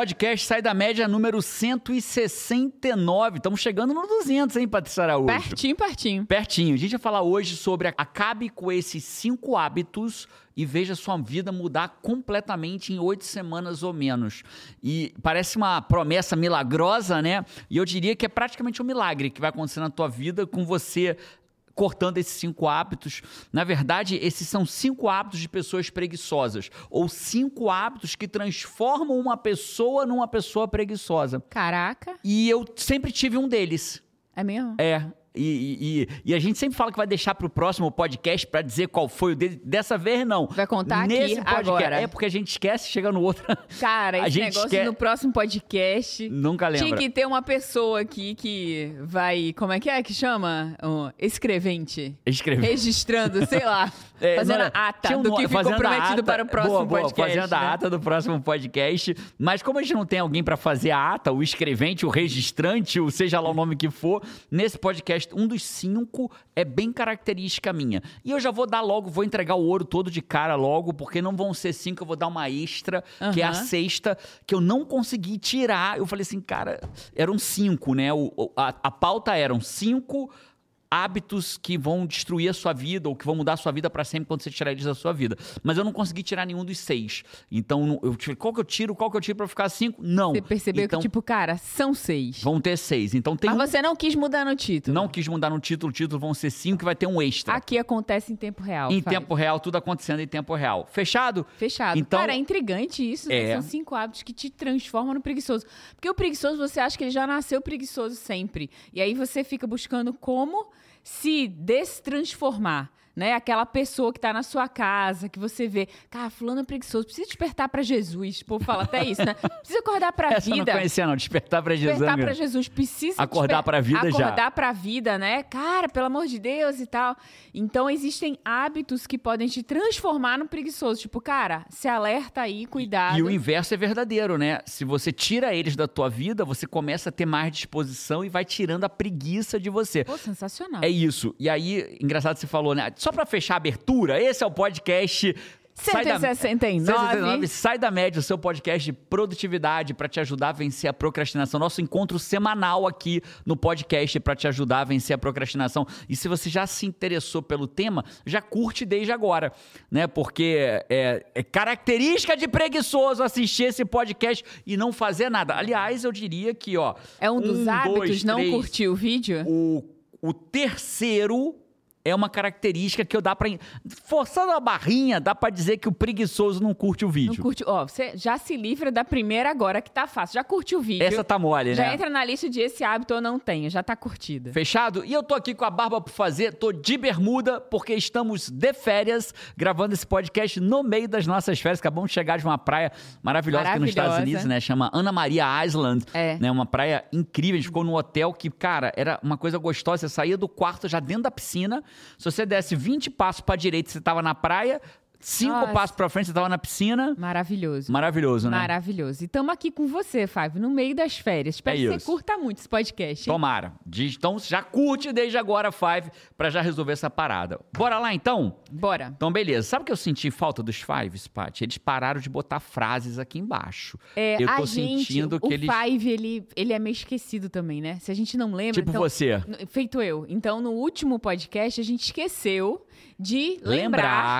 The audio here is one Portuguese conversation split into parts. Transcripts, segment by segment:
Podcast Sai da Média número 169. Estamos chegando no 200, hein, Patrícia Araújo? Pertinho, pertinho. Pertinho. A gente vai falar hoje sobre acabe com esses cinco hábitos e veja sua vida mudar completamente em oito semanas ou menos. E parece uma promessa milagrosa, né? E eu diria que é praticamente um milagre que vai acontecer na tua vida com você cortando esses cinco hábitos. Na verdade, esses são cinco hábitos de pessoas preguiçosas ou cinco hábitos que transformam uma pessoa numa pessoa preguiçosa. Caraca, E eu sempre tive um deles. é mesmo? É. E, e- e- a gente sempre fala que vai deixar pro próximo podcast pra dizer qual foi o dele. Dessa vez, não. Vai contar aqui, Nesse podcast. agora. É porque a gente esquece, chega no outro. Cara, A esse gente negócio no próximo podcast. Nunca lembra. Tinha que ter uma pessoa aqui que vai. Como é que é que chama? Um escrevente. Escrever. Registrando, sei lá. É, fazendo não, a ata um do que ficou a prometido ata- para o próximo boa, boa, podcast. Fazendo a né? ata do próximo podcast. Mas como a gente não tem alguém pra fazer a ata, o escrevente, o registrante, o seja lá o nome que for, nesse podcast, um dos cinco é bem característica minha. E eu já vou dar logo, vou entregar o ouro todo de cara logo, porque não vão ser cinco, eu vou dar uma extra, que é a sexta, que eu não consegui tirar. Eu falei assim, cara, eram cinco, né? O- a, a pauta eram cinco hábitos que vão destruir a sua vida ou que vão mudar a sua vida para sempre quando você tirar eles da sua vida. Mas eu não consegui tirar nenhum dos seis. Então, eu tive, qual que eu tiro? Qual que eu tiro para ficar cinco? Não. Você percebeu então, que, tipo, cara, são seis. vão ter seis. Então tem um, Mas você não quis mudar no título. não quis mudar no título, o título vão ser cinco que vai ter um extra. Aqui acontece em tempo real. em Fábio. tempo real, tudo acontecendo em tempo real. Fechado? Fechado. Então- Cara, é intrigante isso, né? É. São cinco hábitos que te transformam no preguiçoso. Porque o preguiçoso, você acha que ele já nasceu preguiçoso sempre. E aí você fica buscando como se destransformar. Né? Aquela pessoa que tá na sua casa, que você vê, cara, fulano é preguiçoso, precisa despertar pra Jesus. O povo fala até isso, né? Precisa acordar pra Essa eu não vida. conhecia não, despertar para Jesus. Despertar pra Jesus, precisa Acordar desper- pra vida já. Acordar pra vida, né? Cara, pelo amor de Deus e tal. Então existem hábitos que podem te transformar no preguiçoso. Tipo, cara, se alerta aí, cuidado. E o inverso é verdadeiro, né? Se você tira eles da tua vida, você começa a ter mais disposição e vai tirando a preguiça de você. Pô, sensacional. É isso. E aí, engraçado você falou, né? Só pra fechar a abertura, esse é o podcast. Sai da- 169. 169, Sai da média, o seu podcast de produtividade pra te ajudar a vencer a procrastinação. Nosso encontro semanal aqui no podcast pra te ajudar a vencer a procrastinação. E se você já se interessou pelo tema, já curte desde agora, né? Porque é, é característica de preguiçoso assistir esse podcast e não fazer nada. Aliás, eu diria que, ó. É um dos hábitos dois, não três, curtir o vídeo? o, o terceiro é uma característica que eu dá pra. Forçando a barrinha, dá pra dizer que o preguiçoso não curte o Não vídeo. curte. Ó, você já se livra da primeira agora que tá fácil. Já curtiu o vídeo. Essa tá mole, já né? entra na lista de esse hábito eu não tenho. Já tá curtida. Fechado? E eu tô aqui com a barba por fazer, tô de bermuda, porque estamos de férias, gravando esse podcast no meio das nossas férias. Acabamos de chegar de uma praia maravilhosa, aqui nos Estados Maravilhosa. Unidos, né? Chama Ana Maria Island. É. Né? Uma praia incrível. A gente ficou num hotel que, cara, era uma coisa gostosa. Você saía do quarto já dentro da piscina. Se você desse 20 passos pra direita, você tava na praia. Cinco Nossa. passos pra frente, você tava na piscina. Maravilhoso. Maravilhoso, né? Maravilhoso. E estamos aqui com você, Fábio, no meio das férias. Espero É que isso. você curta muito esse podcast. hein? Tomara. Então já curte desde agora, Five, pra já resolver essa parada. Bora lá então? Bora. Então, beleza. Sabe o que eu senti falta dos Fives, Paty? Eles pararam de botar frases aqui embaixo. É, eu tô gente, sentindo o que eles. Five, ele, ele é meio esquecido também, né? Se a gente não lembra... Tipo então, você. Feito eu. Então, no último podcast, a gente esqueceu de lembrar...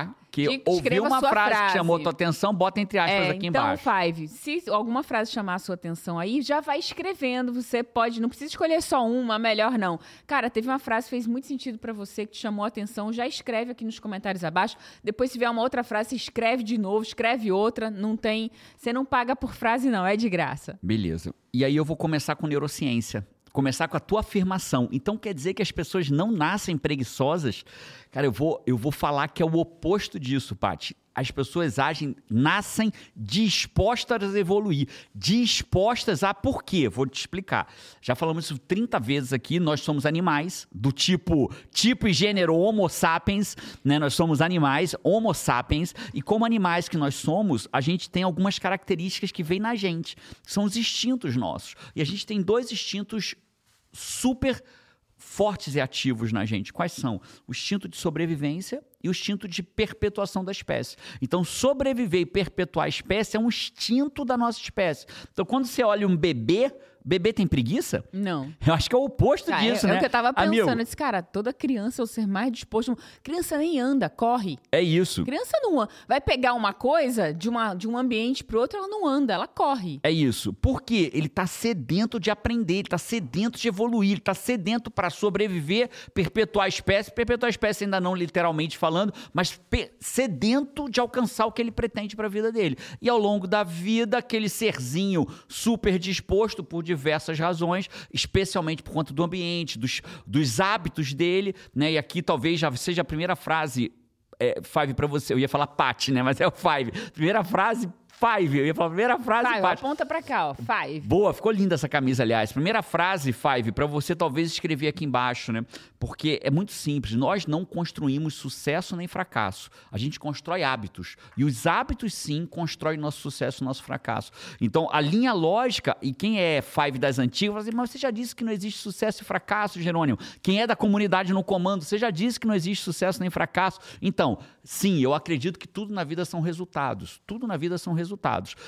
Lembrar que ouviu uma sua frase, que frase. chamou tua atenção, bota entre aspas É, aqui então, embaixo. Five, se alguma frase chamar a sua atenção aí, já vai escrevendo. Você pode, não precisa escolher só uma, melhor não. Cara, teve uma frase que fez muito sentido pra você, que te chamou a atenção, já escreve aqui nos comentários abaixo. Depois, se vier uma outra frase, escreve de novo, escreve outra. Não tem. Você não paga por frase, não, é de graça. Beleza. E aí eu vou começar com neurociência. Começar com a tua afirmação. Então quer dizer que as pessoas não nascem preguiçosas? Cara, eu vou, eu vou falar que é o oposto disso, Paty. As pessoas agem, nascem dispostas a evoluir. Dispostas a por quê? Vou te explicar. Já falamos isso 30 vezes aqui. Nós somos animais, do tipo, tipo e gênero Homo sapiens, né? Nós somos animais, Homo sapiens, e como animais que nós somos, a gente tem algumas características que vêm na gente. São os instintos nossos. E a gente tem dois instintos super fortes e ativos na gente. Quais são? O instinto de sobrevivência e o instinto de perpetuação da espécie. Então, sobreviver e perpetuar a espécie é um instinto da nossa espécie. Então, quando você olha um bebê, Bebê tem preguiça? Não. Eu acho que é o oposto disso, é, né? É o que eu tava pensando. Amigo, Eu disse, cara, toda criança é o ser mais disposto. Criança nem anda, corre. é isso. Criança não anda. Vai pegar uma coisa de, uma, de um ambiente pro outro, ela não anda, ela corre. É isso. Porque ele tá sedento de aprender, ele tá sedento de evoluir, ele tá sedento para sobreviver, perpetuar a espécie, perpetuar a espécie ainda não literalmente falando, mas sedento de alcançar o que ele pretende para a vida dele. E ao longo da vida, aquele serzinho super disposto por diversas razões, especialmente por conta do ambiente, dos, dos hábitos dele, né? E aqui talvez já seja a primeira frase é, Five pra você. Eu ia falar Pat, né? Mas é o Five. Primeira frase, Five. Eu ia falar primeira frase, Vai, Pat. aponta pra cá, ó. Five. Boa, ficou linda essa camisa, aliás. Primeira frase, Five, para você talvez escrever aqui embaixo, né? Porque é muito simples. Nós não construímos sucesso nem fracasso. A gente constrói hábitos. E os hábitos, sim, constroem nosso sucesso e nosso fracasso. Então, a linha lógica, e quem é Five das antigas, fala assim, mas você já disse que não existe sucesso e fracasso, Jerônimo. Quem é da comunidade no comando, você já disse que não existe sucesso nem fracasso. Então, sim, eu acredito que tudo na vida são resultados. Tudo na vida são resultados.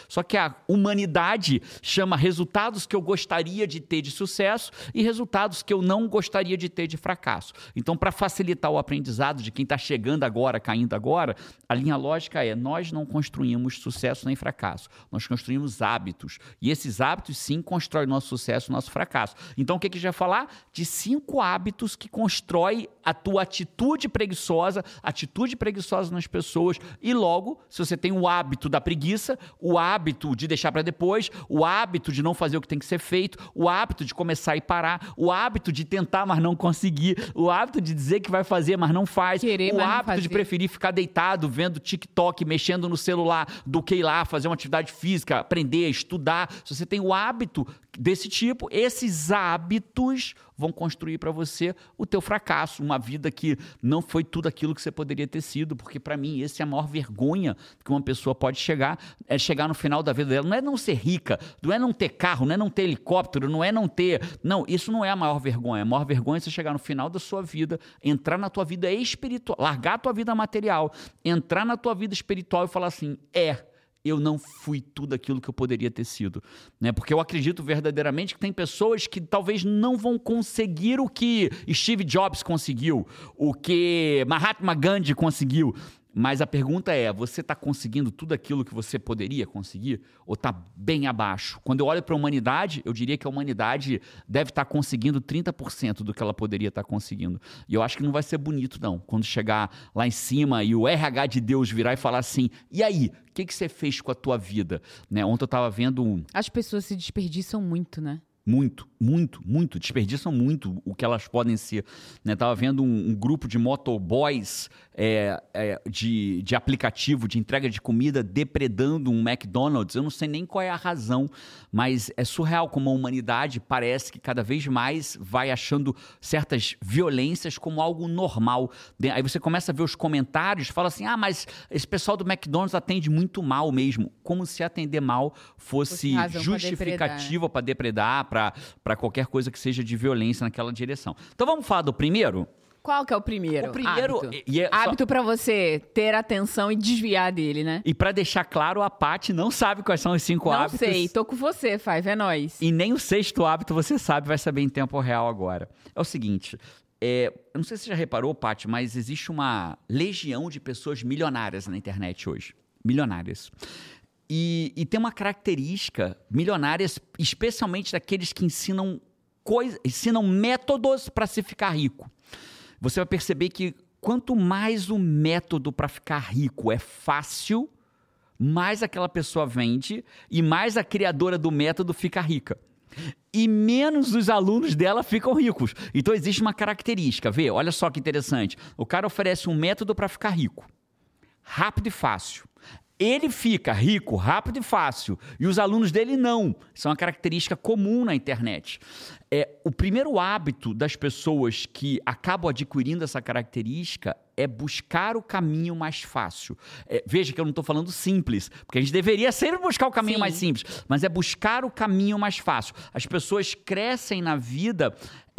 Só que a humanidade chama resultados que eu gostaria de ter de sucesso e resultados que eu não gostaria de ter de fracasso. Então, para facilitar o aprendizado de quem está chegando agora, caindo agora, a linha lógica é: nós não construímos sucesso nem fracasso, nós construímos hábitos. E esses hábitos, sim, constroem nosso sucesso nosso fracasso. Então, o que, que a gente vai falar? De cinco hábitos que constroem a tua atitude preguiçosa, atitude preguiçosa nas pessoas. E logo, se você tem o hábito da preguiça, o hábito de deixar para depois, o hábito de não fazer o que tem que ser feito, o hábito de começar e parar, o hábito de tentar, mas não conseguir, o hábito de dizer que vai fazer, mas não faz, Querer, o hábito de preferir ficar deitado vendo TikTok, mexendo no celular, do que ir lá fazer uma atividade física, aprender, estudar. Se você tem o hábito desse tipo, esses hábitos vão construir para você o teu fracasso, uma vida que não foi tudo aquilo que você poderia ter sido, porque para mim esse é a maior vergonha que uma pessoa pode chegar, é chegar no final da vida dela, não é não ser rica, não é não ter carro, não é não ter helicóptero, não é não ter, não, isso não é a maior vergonha, a maior vergonha é você chegar no final da sua vida, entrar na tua vida espiritual, largar a tua vida material, entrar na tua vida espiritual e falar assim, é, eu não fui tudo aquilo que eu poderia ter sido, né? Porque eu acredito verdadeiramente que tem pessoas que talvez não vão conseguir o que Steve Jobs conseguiu, o que Mahatma Gandhi conseguiu. Mas a pergunta é: você está conseguindo tudo aquilo que você poderia conseguir? Ou está bem abaixo? Quando eu olho para a humanidade, eu diria que a humanidade deve estar conseguindo 30% do que ela poderia estar conseguindo. E eu acho que não vai ser bonito, não. Quando chegar lá em cima e o RH de Deus virar e falar assim: e aí, o que, que você fez com a tua vida? Né? Ontem eu estava vendo um, As pessoas se desperdiçam muito, né? muito, muito, muito, desperdiçam muito o que elas podem ser. Né? Tava vendo um, um grupo de motoboys é, é, de, de aplicativo de entrega de comida depredando um McDonald's. Eu não sei nem qual é a razão, mas é surreal como a humanidade parece que cada vez mais vai achando certas violências como algo normal. Aí você começa a ver os comentários, fala assim: ah, mas esse pessoal do McDonald's atende muito mal mesmo. Como se atender mal fosse justificativa depredar, né? para depredar, para qualquer coisa que seja de violência naquela direção. Então vamos falar do primeiro? Qual que é o primeiro? O primeiro- Hábito, e é só- Hábito pra você ter atenção e desviar dele, né? E para deixar claro, a Paty não sabe quais são os cinco Não hábitos. sei, tô com você, Five, é nóis. E nem o sexto hábito você sabe, vai saber em tempo real agora. É o seguinte. é, eu não sei se você já reparou, Paty, mas existe uma legião de pessoas milionárias na internet hoje. Milionárias. E, e tem uma característica, milionárias, especialmente daqueles que ensinam coisas, ensinam métodos para se ficar rico. Você vai perceber que quanto mais o método para ficar rico é fácil, mais aquela pessoa vende e mais a criadora do método fica rica. E menos os alunos dela ficam ricos. Então existe uma característica, vê? Olha só que interessante. O cara oferece um método para ficar rico. Rápido e fácil. Ele fica rico, rápido e fácil. E os alunos dele não. Isso é uma característica comum na internet. É, o primeiro hábito das pessoas que acabam adquirindo essa característica é buscar o caminho mais fácil. É, veja que eu não estou falando simples, porque a gente deveria sempre buscar o caminho Sim. mais simples, mas é buscar o caminho mais fácil. As pessoas crescem na vida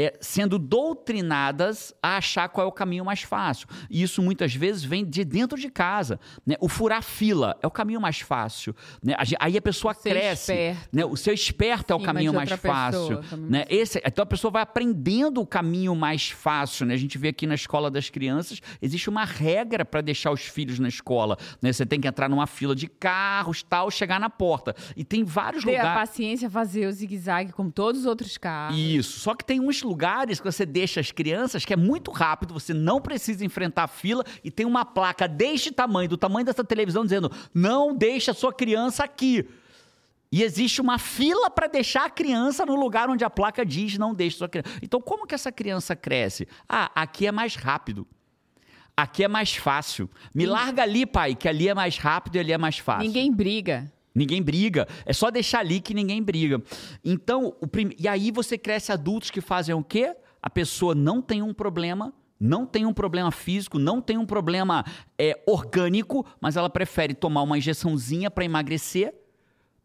é, sendo doutrinadas a achar qual é o caminho mais fácil. E isso muitas vezes vem de dentro de casa. Né? O furar fila é o caminho mais fácil. Né? Aí a pessoa ser cresce. esperto. Né? O ser esperto é o Sim, caminho mais fácil. pessoa, Né? Esse, então a pessoa vai aprendendo o caminho mais fácil. Né? A gente vê aqui na escola das crianças, existe uma regra para deixar os filhos na escola. Né? Você tem que entrar numa fila de carros, tal, chegar na porta. E tem vários Ter a lugares. paciência, fazer o zigue-zague como todos os outros carros. Isso. Só que tem uns lugares que você deixa as crianças que é muito rápido, você não precisa enfrentar a fila e tem uma placa deste tamanho, do tamanho dessa televisão, dizendo: não deixe a sua criança aqui. E existe uma fila para deixar a criança no lugar onde a placa diz não deixe sua criança. Então, como que essa criança cresce? Ah, aqui é mais rápido. Aqui é mais fácil. Me larga ali, pai, que ali é mais rápido e ali é mais fácil. Ninguém briga. Ninguém briga. É só deixar ali que ninguém briga. Então, o prim... e aí você cresce adultos que fazem o quê? A pessoa não tem um problema, não tem um problema físico, não tem um problema é, orgânico, mas ela prefere tomar uma injeçãozinha para emagrecer,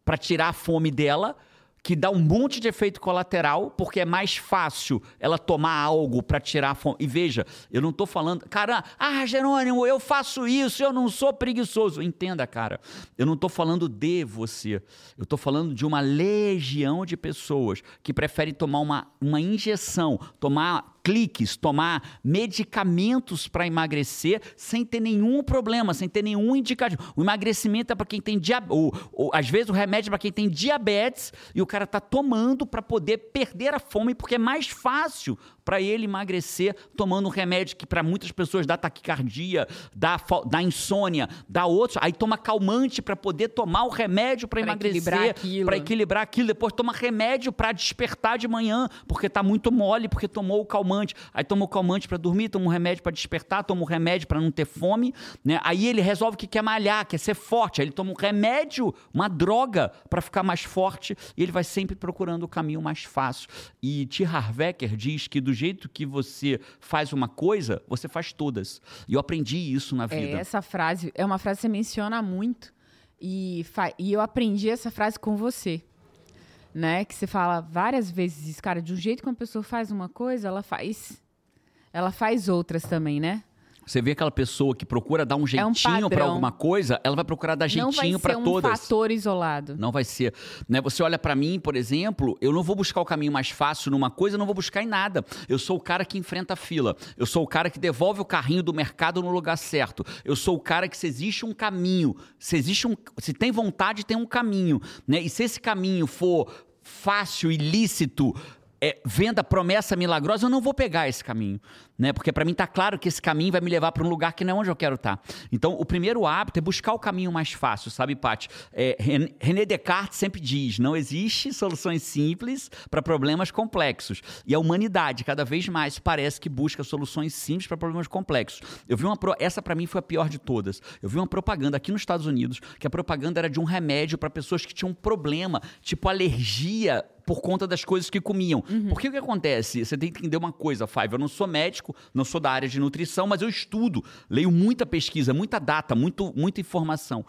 para tirar a fome dela, que dá um monte de efeito colateral, porque é mais fácil ela tomar algo para tirar a fome. E veja, eu não tô falando, cara, ah, Jerônimo, eu faço isso, eu não sou preguiçoso. Entenda, cara, eu não tô falando de você. Eu tô falando de uma legião de pessoas que preferem tomar uma, uma injeção, tomar cliques, tomar medicamentos para emagrecer sem ter nenhum problema, sem ter nenhum indicativo. O emagrecimento é para quem tem diabetes, às vezes o remédio é para quem tem diabetes e o cara tá tomando para poder perder a fome porque é mais fácil para ele emagrecer tomando um remédio que para muitas pessoas dá taquicardia, dá, dá insônia, dá outros, aí toma calmante para poder tomar o remédio para emagrecer, para equilibrar aquilo, depois toma remédio para despertar de manhã, porque tá muito mole, porque tomou o calmante. Aí toma o calmante para dormir, toma um remédio para despertar, toma um remédio para não ter fome, né? Aí ele resolve que quer malhar, quer ser forte, aí ele toma um remédio, uma droga para ficar mais forte, e ele vai sempre procurando o caminho mais fácil. E T. Harvecker diz que do jeito que você faz uma coisa, você faz todas. E eu aprendi isso na É, vida. essa frase é uma frase que você menciona muito. E, e eu aprendi essa frase com você. Né? Que você fala várias vezes isso, cara, de um jeito que uma pessoa faz uma coisa, ela faz. Ela faz outras também, né? Você vê aquela pessoa que procura dar um É um jeitinho para alguma coisa, ela vai procurar dar não vai jeitinho ser para um todas. fator isolado. Não vai ser. Né? Você olha pra mim, por exemplo, eu não vou buscar o caminho mais fácil numa coisa, eu não vou buscar em nada. Eu sou o cara que enfrenta a fila. Eu sou o cara que devolve o carrinho do mercado no lugar certo. Eu sou o cara que se existe um caminho, se existe um, se tem vontade, tem um caminho, né? E se esse caminho for fácil, ilícito, é, venda promessa milagrosa, eu não vou pegar esse caminho, né? Porque para mim tá claro que esse caminho vai me levar para um lugar que não é onde eu quero estar. Então, o primeiro hábito é buscar o caminho mais fácil, sabe, Paty? É, Ren- René Descartes sempre diz: não existe soluções simples para problemas complexos. E a humanidade cada vez mais parece que busca soluções simples para problemas complexos. Eu vi uma pro- essa para mim foi a pior de todas. Eu vi uma propaganda aqui nos Estados Unidos que a propaganda era de um remédio para pessoas que tinham problema, tipo alergia por conta das coisas que comiam. Porque o que acontece? Você tem que entender uma coisa, Five. Eu não sou médico, não sou da área de nutrição, mas eu estudo, leio muita pesquisa, muita data, muito, muita informação.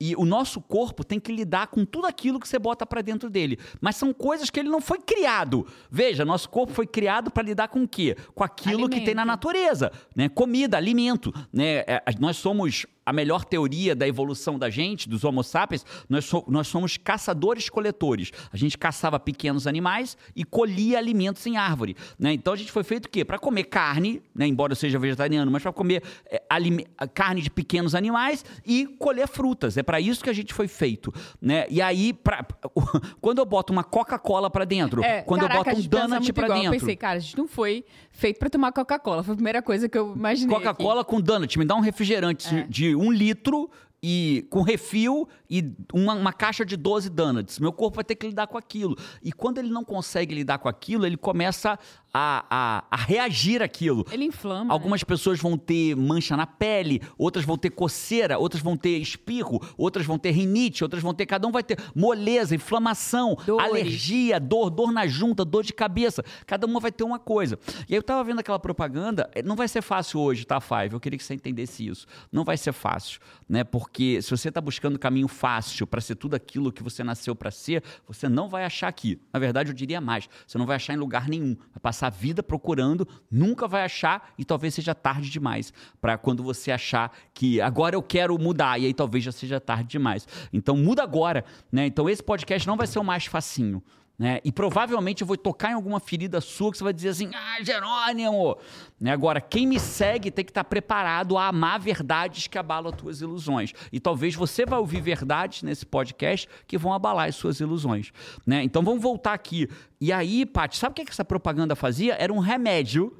E o nosso corpo tem que lidar com tudo aquilo que você bota para dentro dele. Mas são coisas que ele não foi criado. Veja, nosso corpo foi criado para lidar com o quê? Com aquilo que tem na Alimento. natureza, né? Comida, alimento, né? É, Nós somos a melhor teoria da evolução da gente, dos Homo sapiens, nós, so- nós somos caçadores-coletores. A gente caçava pequenos animais e colhia alimentos em árvore. Né? Então a gente foi feito o quê? Para comer carne, né? embora eu seja vegetariano, mas para comer é, alime- carne de pequenos animais e colher frutas. É para isso que a gente foi feito. Né? E aí, pra- quando eu boto uma Coca-Cola para dentro, É, quando caraca, eu boto um donut para dentro. Eu pensei, cara, a gente não foi feito pra tomar Coca-Cola. Foi a primeira coisa que eu imaginei. Coca-Cola com donut, me dá um refrigerante É. de um litro e com refil e uma, uma caixa de 12 donuts. Meu corpo vai ter que lidar com aquilo. E quando ele não consegue lidar com aquilo, ele começa a, a, a reagir àquilo. Ele inflama. né? Algumas pessoas vão ter mancha na pele, outras vão ter coceira, outras vão ter espirro, outras vão ter rinite, outras vão ter. Cada um vai ter moleza, inflamação, Dores. alergia, dor, dor na junta, dor de cabeça. Cada uma vai ter uma coisa. E aí eu tava vendo aquela propaganda, eh, não vai ser fácil hoje, tá, Five? Eu queria que você entendesse isso. Não vai ser fácil, né? Porque se você tá buscando o caminho fácil para ser tudo aquilo que você nasceu para ser, você não vai achar aqui. Na verdade, eu diria mais, você não vai achar em lugar nenhum. Vai passar passar a vida procurando, nunca vai achar e talvez seja tarde demais para quando você achar que agora eu quero mudar e aí talvez já seja tarde demais. Então muda agora, né? Então esse podcast não vai ser o mais facinho. Né? E provavelmente eu vou tocar em alguma ferida sua que você vai dizer assim: ah, Jerônimo! Né? Agora, quem me segue tem que estar preparado a amar verdades que abalam as tuas ilusões. E talvez você vai ouvir verdades nesse podcast que vão abalar as suas ilusões. Né? Então vamos voltar aqui. E aí, Paty, sabe o que essa propaganda fazia? Era um remédio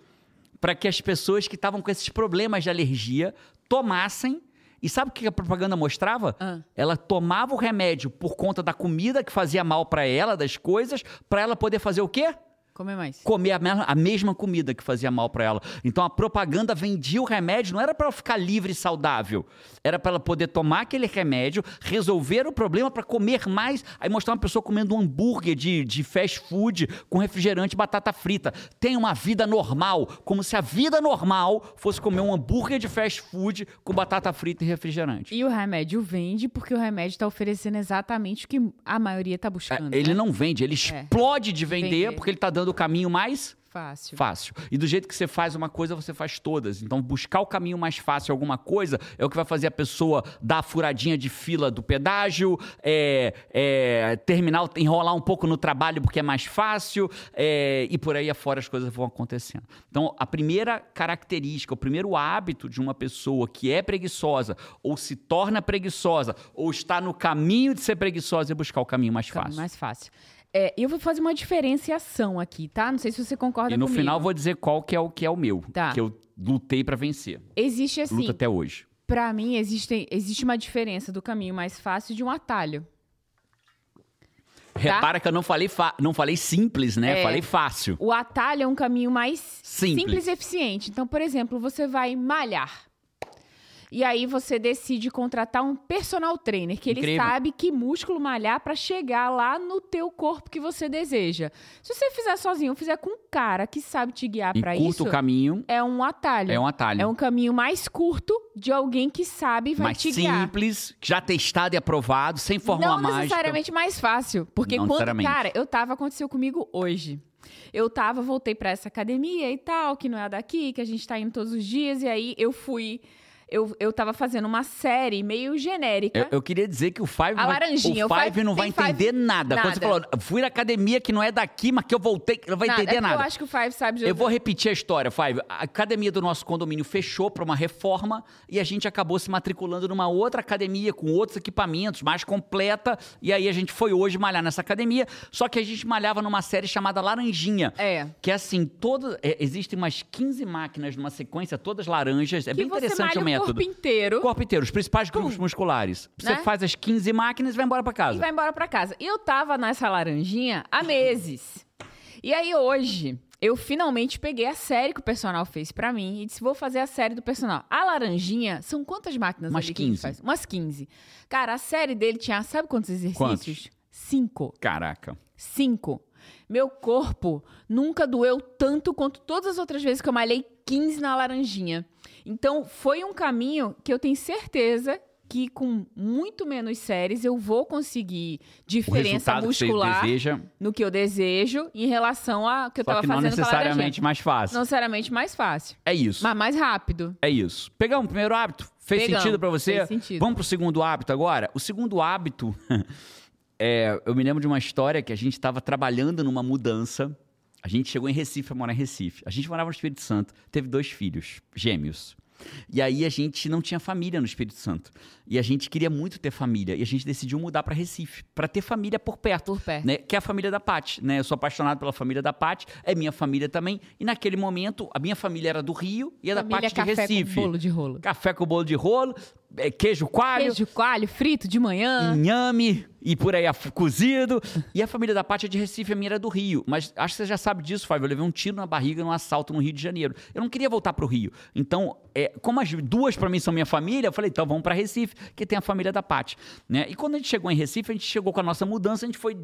para que as pessoas que estavam com esses problemas de alergia tomassem e sabe o que a propaganda mostrava? Ah. Ela tomava o remédio por conta da comida que fazia mal para ela, das coisas, para ela poder fazer o quê? Comer mais. Comer a, me a mesma comida que fazia mal para ela. Então a propaganda vendia o remédio, não era para ela ficar livre e saudável. Era para ela poder tomar aquele remédio, resolver o problema para comer mais. Aí mostrar uma pessoa comendo um hambúrguer de, de fast food com refrigerante e batata frita. Tem uma vida normal, como se a vida normal fosse comer um hambúrguer de fast food com batata frita e refrigerante. E o remédio vende porque o remédio está oferecendo exatamente o que a maioria está buscando. É, ele né? não vende, ele explode de vender, Vender. porque ele está dando o caminho mais Fácil. fácil. E do jeito que você faz uma coisa, você faz todas. Então, buscar o caminho mais fácil alguma coisa é o que vai fazer a pessoa dar a furadinha de fila do pedágio, é, é, terminar, enrolar um pouco no trabalho porque é mais fácil, é, e por aí afora as coisas vão acontecendo. Então, a primeira característica, o primeiro hábito de uma pessoa que é preguiçosa, ou se torna preguiçosa, ou está no caminho de ser preguiçosa, é buscar o caminho mais Caminho fácil. mais fácil. É, eu vou fazer uma diferenciação aqui, tá? Não sei se você concorda E no comigo. final vou dizer qual que é o que é o meu, Tá. que eu lutei pra vencer. Existe assim, Luta até hoje. pra mim existe, existe uma diferença do caminho mais fácil e de um atalho. Repara que eu não falei, fa- não falei simples, né? Tá. É. Falei fácil. O atalho é um caminho mais Simples. e eficiente. Então, por exemplo, você vai malhar. E aí você decide contratar um personal trainer, que ele Incrível. sabe que músculo malhar para chegar lá no teu corpo que você deseja. Se você fizer sozinho, fizer com um cara que sabe te guiar para isso, o caminho, é um atalho. é um atalho. É um caminho mais curto de alguém que sabe e vai mais te guiar. simples, já testado e aprovado, sem fórmula não mágica. necessariamente mais fácil. Porque Não quando, cara, eu tava, aconteceu comigo hoje. Eu tava, voltei pra essa academia e tal, que não é daqui, que a gente tá indo todos os dias, e aí eu fui. Eu, eu tava fazendo uma série meio genérica. Eu, eu queria dizer que o Five, A laranjinha, o o Five Five- não vai entender Five- nada. Quando você nada. falou, fui na academia que não é daqui, mas que eu voltei, não vai Nada, entender é nada. Eu acho que o Five sabe de Eu vou repetir a história, Five. A academia do nosso condomínio fechou para uma reforma e a gente acabou se matriculando numa outra academia com outros equipamentos, mais completa. E aí a gente foi hoje malhar nessa academia. Só que a gente malhava numa série chamada Laranjinha. É. Que é assim, todo, é, existem umas 15 máquinas numa sequência, todas laranjas. É Que bem interessante o método. Corpo inteiro O corpo inteiro, os principais grupos musculares. Você Né? faz as 15 máquinas e vai embora para e casa. vai embora pra casa. E eu tava nessa laranjinha há meses. E aí hoje, eu finalmente peguei a série que o personal fez pra mim e disse: vou fazer a série do personal. A laranjinha, são quantas máquinas Umas ali que ele 15. faz? Umas 15. Cara, a série dele tinha, sabe quantos exercícios? Quantos? Cinco. Caraca. Cinco. Meu corpo nunca doeu tanto quanto todas as outras vezes que eu malhei 15 na laranjinha. Então, foi um caminho que eu tenho certeza que com muito menos séries eu vou conseguir diferença que muscular deseja, no que eu desejo em relação a que eu só tava que não fazendo a necessariamente mais fácil. Não necessariamente mais fácil, É isso. mas mais rápido. É isso. Pegamos o primeiro hábito? Fez Pegamos, sentido pra você? fez sentido. Vamos pro segundo hábito agora? O segundo hábito, é, eu me lembro de uma história que a gente estava trabalhando numa mudança. A gente chegou em Recife a morar em Recife. A gente morava no Espírito Santo, teve dois filhos, gêmeos. E aí a gente não tinha família no Espírito Santo. E a gente queria muito ter família. E a gente decidiu mudar para Recife, para ter família por perto Por perto. né, que é a família da Paty, né? Eu sou apaixonado pela família da Paty, é minha família também. E naquele momento, a minha família era do Rio e a da Família Paty de café Recife. com bolo de rolo. Café com bolo de rolo, é, queijo coalho, Queijo coalho frito de manhã. inhame e por aí cozido. E a família da Paty é de Recife, a minha era do Rio. Mas acho que você já sabe disso, Fábio. Eu levei um tiro na barriga num assalto no Rio de Janeiro. Eu não queria voltar pro Rio. Então, é, como as duas para mim são minha família, eu falei, então vamos para Recife, que tem a família da Paty. Né? E quando a gente chegou em Recife, a gente chegou com a nossa mudança, a gente foi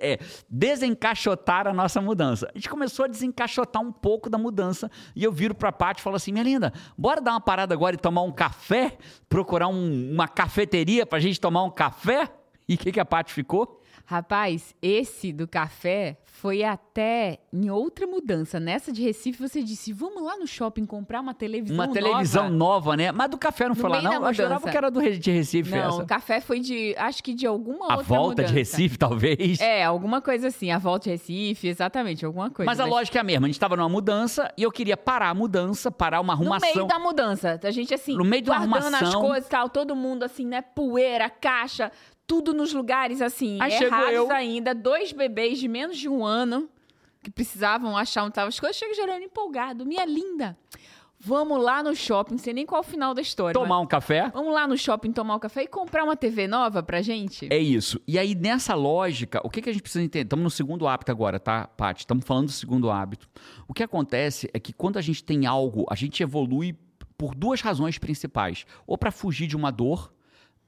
é, desencaixotar a nossa mudança. A gente começou a desencaixotar um pouco da mudança. E eu viro pra Paty e falo assim, minha linda, bora dar uma parada agora e tomar um café? Procurar um- uma cafeteria pra gente tomar um café? E o que, que a Paty ficou? Rapaz, esse do café foi até em outra mudança. Nessa de Recife, você disse: vamos lá no shopping comprar uma televisão Uma nova. televisão nova, né? Mas do café não No foi lá, meio da não. Eu jurava que era do de Recife Não, essa. o café foi de. Acho que de alguma A outra volta de mudança. Recife, talvez. É, alguma coisa assim. A volta de Recife, exatamente, alguma coisa. Mas a lógica é a mesma. A gente estava numa mudança e eu queria parar a mudança, parar uma No arrumação. meio da mudança. A gente, assim, No meio de uma guardando as arrumação. coisas e tal, todo mundo, assim, né? Poeira, caixa, tudo nos lugares, assim, Aí errados ainda. Dois bebês de menos de um ano que precisavam achar onde estavam as coisas. Chega gerando empolgado. Minha linda, vamos lá no shopping, não sei nem qual é o final da história. Tomar um café. Vamos lá no shopping tomar um café e comprar uma TV nova pra gente? É isso. E aí, nessa lógica, o que, que a gente precisa entender? Estamos no segundo hábito agora, tá, Paty? Estamos falando do segundo hábito. O que acontece é que quando a gente tem algo, a gente evolui por duas razões principais. Ou para fugir de uma dor,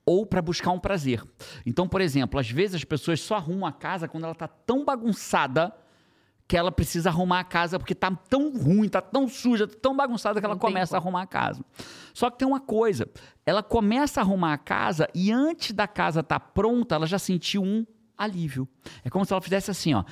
ou para buscar um prazer. Então, por exemplo, às vezes as pessoas só arrumam a casa quando ela está tão bagunçada que ela precisa arrumar a casa porque tá tão ruim, tá tão suja, tá tão bagunçada que ela começa a arrumar a casa. Só que tem uma coisa, ela começa a arrumar a casa e antes da casa estar pronta, ela já sentiu um alívio. É como se ela fizesse assim, ó.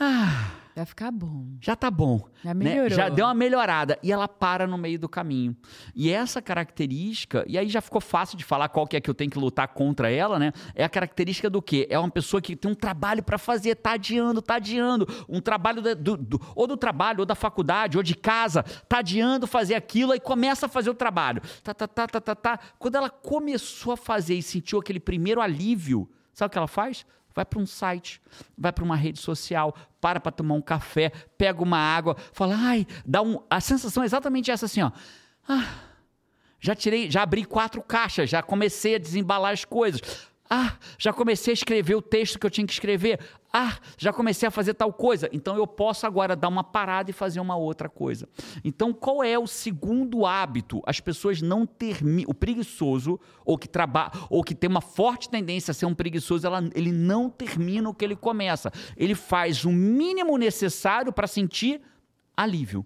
Ah, Vai ficar bom. já tá bom. Já né? melhorou. Já deu uma melhorada. E ela para no meio do caminho. E essa característica, e aí já ficou fácil de falar qual que é que eu tenho que lutar contra ela, né? É a característica do quê? É uma pessoa que tem um trabalho para fazer, tá adiando, tá adiando. Um trabalho da- do, do- ou do trabalho, ou da faculdade, ou de casa, tá adiando fazer aquilo, aí começa a fazer o trabalho. Tá, tá, tá, tá, tá, tá. Quando ela começou a fazer e sentiu aquele primeiro alívio, sabe o que ela faz? Vai para um site, vai para uma rede social, para para tomar um café, pega uma água, fala, ai, dá um. A sensação é exatamente essa assim, ó. Ah, já tirei, já abri quatro caixas, já comecei a desembalar as coisas. Ah, já comecei a escrever o texto que eu tinha que escrever. Ah, já comecei a fazer tal coisa. Então eu posso agora dar uma parada e fazer uma outra coisa. Então, qual é o segundo hábito? As pessoas não terminam. O preguiçoso, ou que trabalha, ou que tem uma forte tendência a ser um preguiçoso, ela- ele não termina o que ele começa. Ele faz o mínimo necessário para sentir alívio.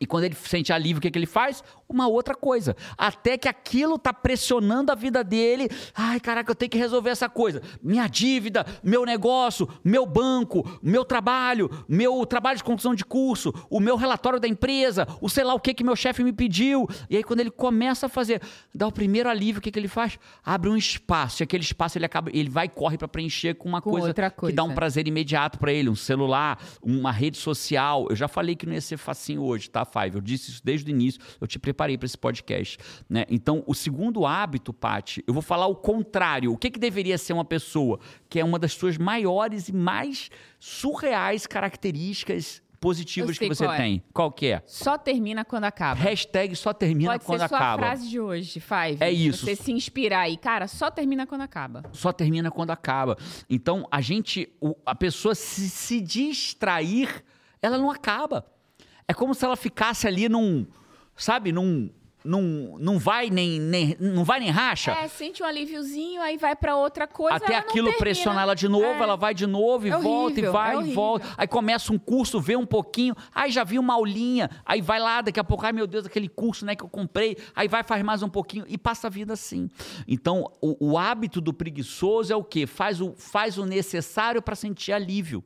E quando ele sente alívio, o que, que ele faz? Uma outra coisa. Até que aquilo tá pressionando a vida dele. Ai, caraca, eu tenho que resolver essa coisa. Minha dívida, meu negócio, meu banco, meu trabalho, meu trabalho de conclusão de curso, o meu relatório da empresa, o sei lá o que que meu chefe me pediu. E aí, quando ele começa a fazer, dá o primeiro alívio, o que, que ele faz? Abre um espaço. E aquele espaço ele acaba, ele vai e corre para preencher com uma Com coisa, outra que dá um coisa. prazer imediato para ele, um celular, uma rede social. Eu já falei que não ia ser facinho hoje, tá, Five? Eu disse isso desde o início. Eu te preparei para esse podcast, né? Então, o segundo hábito, Pati, eu vou falar o contrário. O que que deveria ser uma pessoa que é uma das suas maiores e mais surreais características positivas que você qual é. tem? Qual que é? Só termina quando acaba. Hashtag só termina Pode quando ser sua acaba. frase de hoje, Five. É isso. Você se inspirar aí. Cara, só termina quando acaba. só termina quando acaba. Então, a gente, a pessoa se, se distrair, ela não acaba. É como se ela ficasse ali num, sabe, num, num, não vai nem, nem, não vai nem racha. É, sente um alíviozinho, aí vai pra outra coisa. Até não aquilo termina. pressionar ela de novo, É. ela vai de novo e É volta e horrível, vai é e volta. Aí começa um curso, vê um pouquinho, aí já vi uma aulinha, aí vai lá, daqui a pouco, ai meu Deus, aquele curso né, que eu comprei, aí vai, faz mais um pouquinho e passa a vida assim. Então, o, o hábito do preguiçoso é o quê? Faz o, faz o necessário para sentir alívio.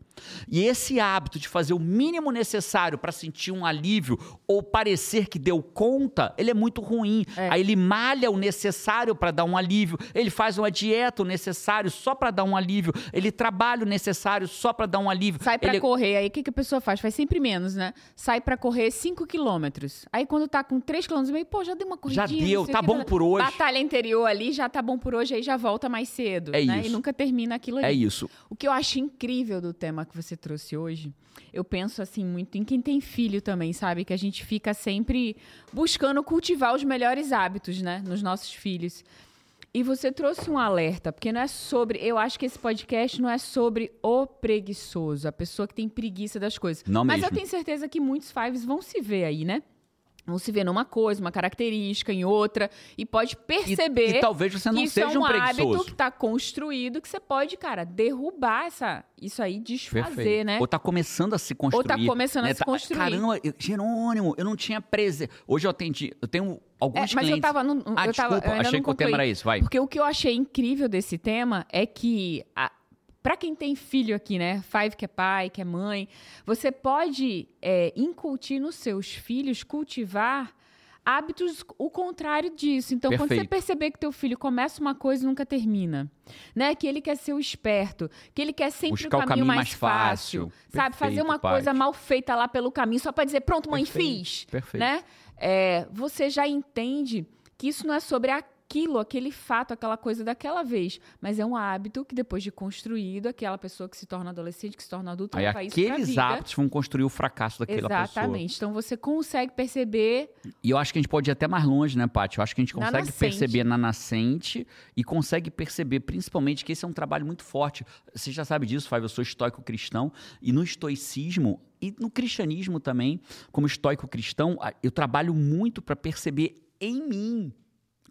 E esse hábito de fazer o mínimo necessário para sentir um alívio ou parecer que deu conta, ele é muito ruim. É. Aí ele malha o necessário para dar um alívio, ele faz uma dieta o necessário só para dar um alívio, ele trabalha o necessário só para dar um alívio. Sai pra ele... correr, aí o que, que a pessoa faz? Faz sempre menos, né? Sai pra correr 5 quilômetros. Aí quando tá com 3 quilômetros e meio, pô, já deu uma corridinha. Já deu, tá que, bom por hoje. Batalha interior ali, já tá bom por hoje, aí já volta mais cedo. É né? isso. E nunca termina aquilo ali. É isso. O que eu acho incrível do tema que você trouxe hoje, eu penso assim muito em quem tem filho também, sabe? Que a gente fica sempre buscando cultivar os melhores hábitos, né? Nos nossos filhos. E você trouxe um alerta, porque não é sobre. Eu acho que esse podcast não é sobre o preguiçoso, a pessoa que tem preguiça das coisas. Não Mas mesmo. eu tenho certeza que muitos fives vão se ver aí, né? Vão se ver numa coisa, uma característica, em outra, e pode E, perceber e talvez você não isso seja é um um hábito que está construído que você pode, cara, derrubar essa, isso aí, desfazer, Perfeito. né? Ou tá começando a se construir. tá começando a né? se construir. Caramba, eu- Jerônimo, eu não tinha presente. Hoje eu atendi, eu tenho alguns É, mas clientes. eu tava. No, Ah, eu tava desculpa, eu ainda achei não que o tema era esse, vai. Porque o que eu achei incrível desse tema é que a- para quem tem filho aqui, né? Five que é pai, que é mãe, você pode é, incutir nos seus filhos, cultivar hábitos o contrário disso. Então, Perfeito. quando você perceber que teu filho começa uma coisa e nunca termina, né? Que ele quer ser o esperto, que ele quer sempre Buscar o caminho, o caminho mais, mais, fácil, fácil sabe? Fazer uma pai. coisa mal feita lá pelo caminho só para dizer, pronto, mãe, Perfeito. fiz. Perfeito. Né? É, você já entende que isso não é sobre a aquilo, aquele fato, aquela coisa daquela vez. Mas é um hábito que, depois de construído, aquela pessoa que se torna adolescente, que se torna adulta, Aí vai aqueles hábitos vão construir o fracasso daquela Exatamente. pessoa. Exatamente. Então você consegue perceber. E eu acho que a gente pode ir até mais longe, né, Paty? Eu acho que a gente consegue na perceber na nascente e consegue perceber, principalmente, que esse é um trabalho muito forte. Você já sabe disso, Fábio. Eu sou estoico cristão. E no estoicismo, e no cristianismo também, como estoico cristão, eu trabalho muito para perceber em mim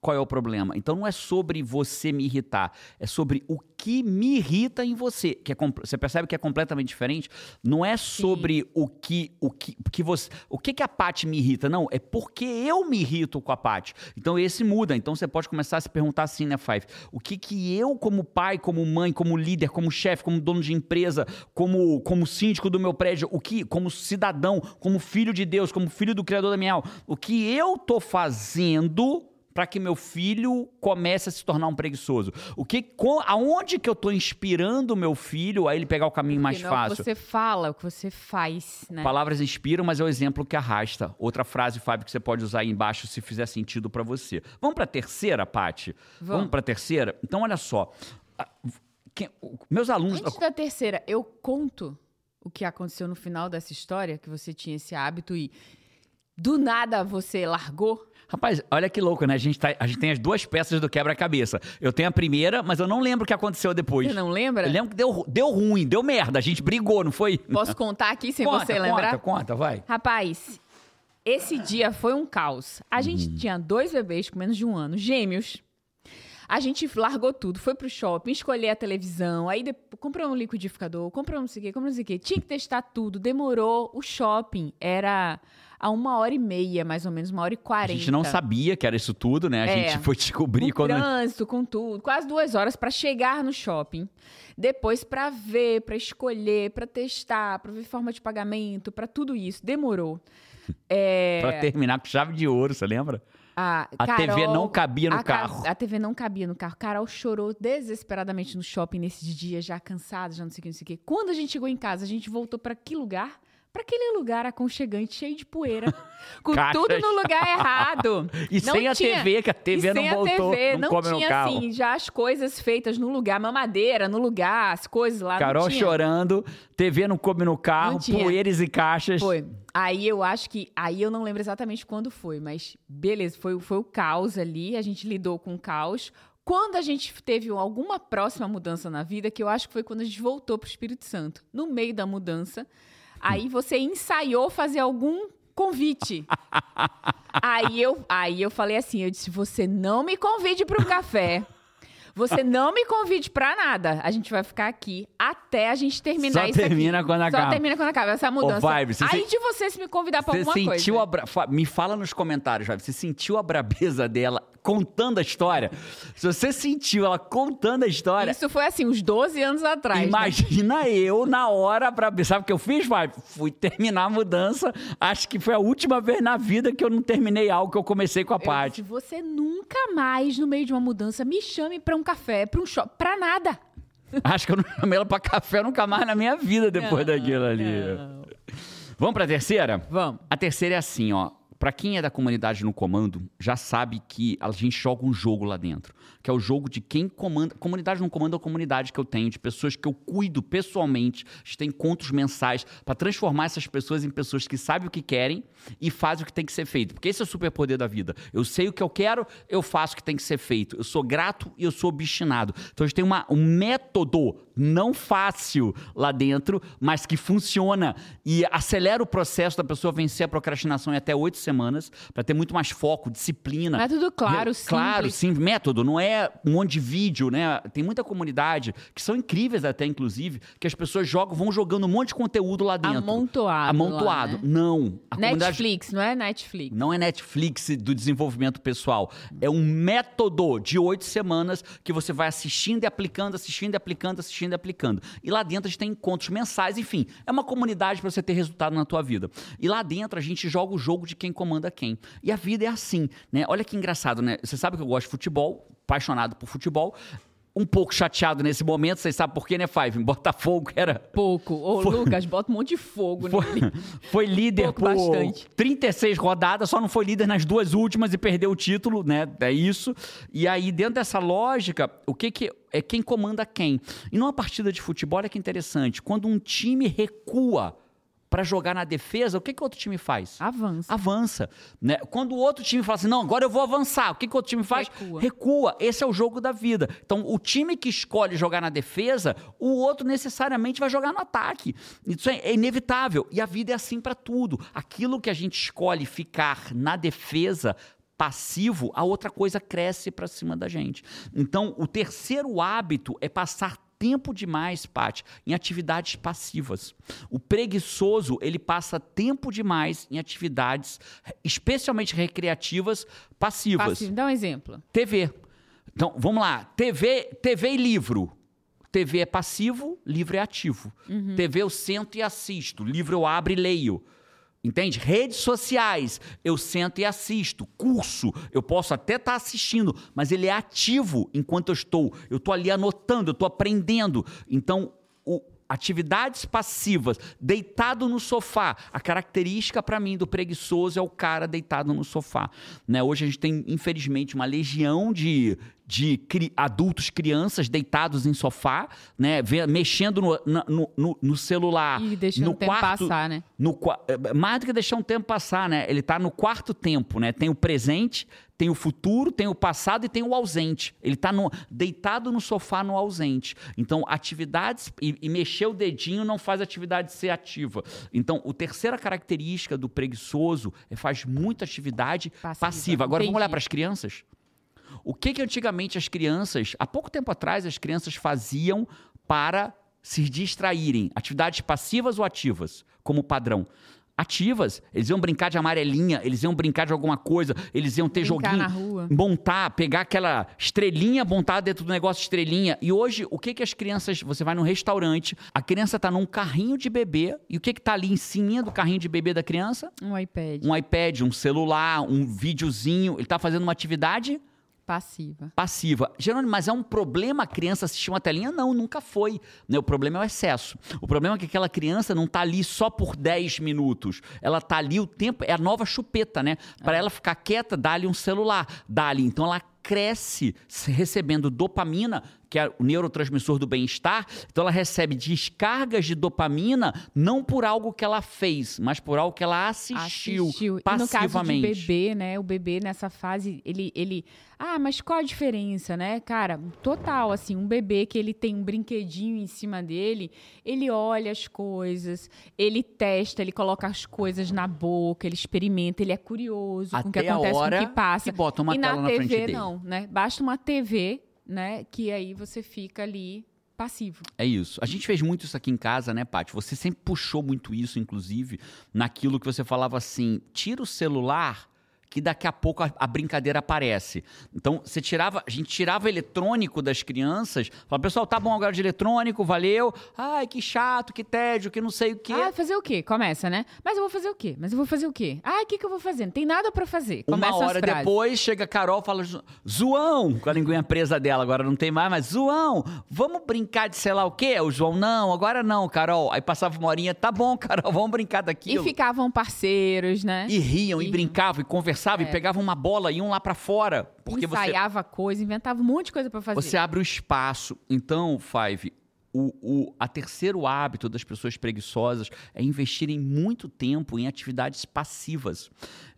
qual é o problema. Então não é sobre você me irritar, é sobre o que me irrita em você. Que é, você percebe que é completamente diferente? Não é sobre Sim. o que o que, que você, o que que a Paty me irrita, não, é porque eu me irrito com a Paty. Então esse muda. Então você pode começar a se perguntar assim, né, Five? O que que eu como pai, como mãe, como líder, como chefe, como dono de empresa, como como síndico do meu prédio, o que como cidadão, como filho de Deus, como filho do criador da minha alma, o que eu tô fazendo para que meu filho comece a se tornar um preguiçoso? O que, com, aonde que eu estou inspirando o meu filho a ele pegar o caminho mais não fácil? É o que você fala, é o que você faz, né? Palavras inspiram, mas é o exemplo que arrasta. Outra frase, Fábio, que você pode usar aí embaixo se fizer sentido para você. Vamos para a terceira, Pati? Vamos, Vamos para a terceira? Então, olha só. Quem, meus alunos... Antes da terceira, eu conto o que aconteceu no final dessa história, que você tinha esse hábito e do nada você largou Rapaz, olha que louco, né? A gente, tá, a gente tem as duas peças do quebra-cabeça. Eu tenho a primeira, mas eu não lembro o que aconteceu depois. Você não lembra? Eu lembro que deu, deu ruim, deu merda. A gente brigou, não foi? Posso contar aqui sem conta, você lembrar? Conta, conta, vai. Rapaz, esse dia foi um caos. A gente hum. tinha dois bebês com menos de um ano, gêmeos. A gente largou tudo, foi pro shopping, escolher a televisão, aí depois, comprou um liquidificador, comprou não sei o quê, comprou não sei o quê. Tinha que testar tudo, demorou. O shopping era a uma hora e meia, mais ou menos, uma hora e quarenta. A gente não sabia que era isso tudo, né? A é, gente foi descobrir com quando. trânsito, com tudo. Quase duas horas para chegar no shopping. Depois para ver, para escolher, para testar, para ver forma de pagamento, para tudo isso. Demorou. É... para terminar com chave de ouro, você lembra? A, a Carol, TV não cabia no a, carro. A TV não cabia no carro. Carol chorou desesperadamente no shopping nesses dias, já cansada, já não sei o que, não sei o que. Quando a gente chegou em casa, a gente voltou para que lugar? Para aquele lugar aconchegante, cheio de poeira, com tudo no lugar errado. E não sem a TV, que a TV não voltou, TV, não, não tinha assim, já as coisas feitas no lugar, mamadeira no lugar, as coisas lá. Carol chorando, TV não come no carro, poeiras e caixas. Foi. Aí eu acho que. Aí eu não lembro exatamente quando foi, mas beleza, foi, foi o caos ali, a gente lidou com o caos. Quando a gente teve alguma próxima mudança na vida, que eu acho que foi quando a gente voltou para o Espírito Santo. No meio da mudança, Aí você ensaiou fazer algum convite. aí, eu, aí eu falei assim, eu disse, você não me convide para um café. Você não me convide pra nada. A gente vai ficar aqui até a gente terminar Só isso termina aqui. quando acaba. Só termina quando acaba essa mudança. Ô, Vibe, Aí se... de você se me convidar pra você alguma sentiu coisa. A bra... Me fala nos comentários, Vibe. Você sentiu a brabeza dela contando a história? Se você sentiu ela contando a história... Isso foi assim, uns 12 anos atrás. Né? Imagina né? eu na hora pra... Sabe o que eu fiz, Vibe? Fui terminar a mudança. Acho que foi a última vez na vida que eu não terminei algo que eu comecei com a parte. Você nunca mais, no meio de uma mudança, me chame pra um café, pra um shopping Pra nada. Acho que eu não chamei ela pra café nunca mais na minha vida depois não, daquilo ali. Não. Vamos pra terceira? Vamos. A terceira é assim, ó. Pra quem é da comunidade no comando, já sabe que a gente joga um jogo lá dentro que é o jogo de quem comanda. Comunidade não comanda a comunidade que eu tenho, de pessoas que eu cuido pessoalmente. A gente tem encontros mensais para transformar essas pessoas em pessoas que sabem o que querem e fazem o que tem que ser feito. Porque esse é o superpoder da vida. Eu sei o que eu quero, eu faço o que tem que ser feito. Eu sou grato e eu sou obstinado. Então a gente tem uma, um método não fácil lá dentro, mas que funciona e acelera o processo da pessoa vencer a procrastinação em até oito semanas, para ter muito mais foco, disciplina. Método claro, simples. Claro, sim, método, não é um monte de vídeo, né? Tem muita comunidade, que são incríveis até, inclusive, que as pessoas jogam, vão jogando um monte de conteúdo lá dentro. Amontoado. Amontoado. lá, né? Não. Comunidade- Netflix, não é Netflix. não é Netflix do desenvolvimento pessoal. É um método de oito semanas que você vai assistindo e aplicando, assistindo e aplicando, assistindo e aplicando. E lá dentro a gente tem encontros mensais, enfim. É uma comunidade para você ter resultado na tua vida. E lá dentro a gente joga o jogo de quem comanda quem. E a vida é assim, né? Olha que engraçado, né? Você sabe que eu gosto de futebol, apaixonado por futebol. Um pouco chateado nesse momento, vocês sabem por quê, né, Five? Botafogo era Pouco. Ô, Lucas, bota um monte de fogo foi, nele. foi líder Pouco, por bastante. 36 rodadas, só não foi líder nas duas últimas e perdeu o título, né? É isso. E aí, dentro dessa lógica, o que que é quem comanda quem? E numa partida de futebol, olha que interessante. Quando um time recua para jogar na defesa, o que que o outro time faz? Avança. avança. Né? Quando o outro time fala assim, não, agora eu vou avançar, o que, que o outro time faz? Recua. Esse é o jogo da vida. Então, o time que escolhe jogar na defesa, o outro necessariamente vai jogar no ataque. Isso é, é inevitável. E a vida é assim para tudo. Aquilo que a gente escolhe ficar na defesa passivo, a outra coisa cresce para cima da gente. Então, o terceiro hábito é passar tempo demais, Paty, em atividades passivas. O preguiçoso, ele passa tempo demais em atividades, especialmente recreativas, passivas. Passivo. Dá um exemplo. TV. Então, vamos lá. TV, TV e livro. TV é passivo, livro é ativo. TV eu sento e assisto, livro eu abro e leio. Entende? Redes sociais, eu sento e assisto. Curso, eu posso até estar assistindo, mas ele é ativo enquanto eu estou. Eu estou ali anotando, eu estou aprendendo. Então, o- atividades passivas, deitado no sofá. A característica para mim do preguiçoso é o cara deitado no sofá. Né? Hoje a gente tem, infelizmente, uma legião de, de cri- adultos, crianças deitados em sofá, né? Mexendo no, no, no- no celular. E deixando no o tempo quarto, passar, né? no eh, mais do que deixar um tempo passar, né? Ele tá no quarto tempo, né? Tem o presente, tem o futuro, tem o passado e tem o ausente. Ele tá no, deitado no sofá no ausente. Então, atividades e, e mexer o dedinho não faz a atividade ser ativa. Então, a terceira característica do preguiçoso é faz muita atividade Passiva. passiva. Agora vamos Entendi. olhar para as crianças. O que que antigamente as crianças, há pouco tempo atrás, as crianças faziam para se distraírem? Atividades passivas ou ativas, como padrão? Ativas. Eles iam brincar de amarelinha, eles iam brincar de alguma coisa, eles iam ter Brincar joguinho. na rua. Montar, pegar aquela estrelinha, montar dentro do negócio de estrelinha. E hoje, o que que as crianças. Você vai num restaurante, a criança tá num carrinho de bebê, e o que que tá ali em cima do carrinho de bebê da criança? Um iPad. Um iPad, um celular, um videozinho. Ele tá fazendo uma atividade Passiva. passiva. Jerônimo, mas é um problema a criança assistir uma telinha? Não, nunca foi. né? O problema é o excesso. O problema é que aquela criança não tá ali só por 10 minutos. Ela tá ali o tempo, é a nova chupeta, né? Para ela ficar quieta, dá-lhe um celular. Dá-lhe. Então ela cresce recebendo dopamina, que é o neurotransmissor do bem-estar. Então ela recebe descargas de dopamina não por algo que ela fez, mas por algo que ela assistiu, Assistiu. E no passivamente. caso de bebê, né? O bebê nessa fase, ele, ele. Ah, mas qual a diferença, né? Cara, total, assim, um bebê que ele tem um brinquedinho em cima dele, ele olha as coisas, ele testa, ele coloca as coisas na boca, ele experimenta, ele é curioso com o que Até acontece, com o que passa. que bota uma e tela na na TV, frente dele. não, né? Basta uma TV, né? Que aí você fica ali passivo. É isso. A gente fez muito isso aqui em casa, né, Paty? Você sempre puxou muito isso, inclusive, naquilo que você falava assim: tira o celular. Que daqui a pouco a, a brincadeira aparece. Então, você tirava, a gente tirava eletrônico das crianças, falava, pessoal, tá bom agora de eletrônico, valeu. Ai, que chato, que tédio, que não sei o quê. Ah, fazer o quê? Começa, né? Mas eu vou fazer o quê? Mas eu vou fazer o quê? Ah, o que, que eu vou fazer? Não tem nada pra fazer. Começa Uma hora depois chega a Carol e fala: "Zo- Zoão, com a linguinha presa dela, agora não tem mais, mas Zoão, vamos brincar de sei lá o quê? O João, não, agora não, Carol. Aí passava uma horinha, tá bom, Carol, vamos brincar E daquilo. ficavam parceiros, né? E riam, e, E- brincavam, e conversavam, É. e pegavam uma bola, e iam lá pra fora. Porque você, Ensaiava coisa, inventava um monte de coisa pra fazer. você abre o espaço. Então, Five, o, o a terceiro hábito das pessoas preguiçosas é investirem muito tempo em atividades passivas.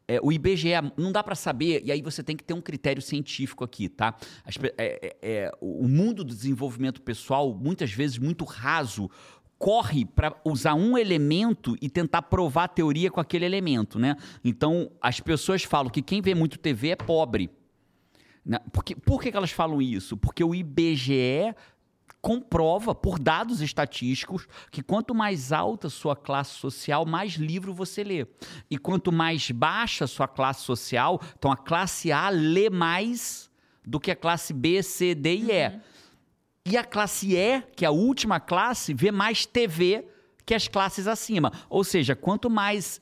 É, o IBGE não dá para saber, e aí você tem que ter um critério científico aqui, tá? As é- é- é, o mundo do desenvolvimento pessoal, muitas vezes muito raso, corre para usar um elemento e tentar provar a teoria com aquele elemento, né? Então, as pessoas falam que quem vê muito TV é pobre. Né? Porque, por que, que elas falam isso? Porque o IBGE comprova por dados estatísticos que quanto mais alta sua classe social, mais livro você lê. E quanto mais baixa sua classe social, então a classe A lê mais do que a classe B, C, D e E. Uhum. E a classe E, que é a última classe, vê mais TV que as classes acima. Ou seja, quanto mais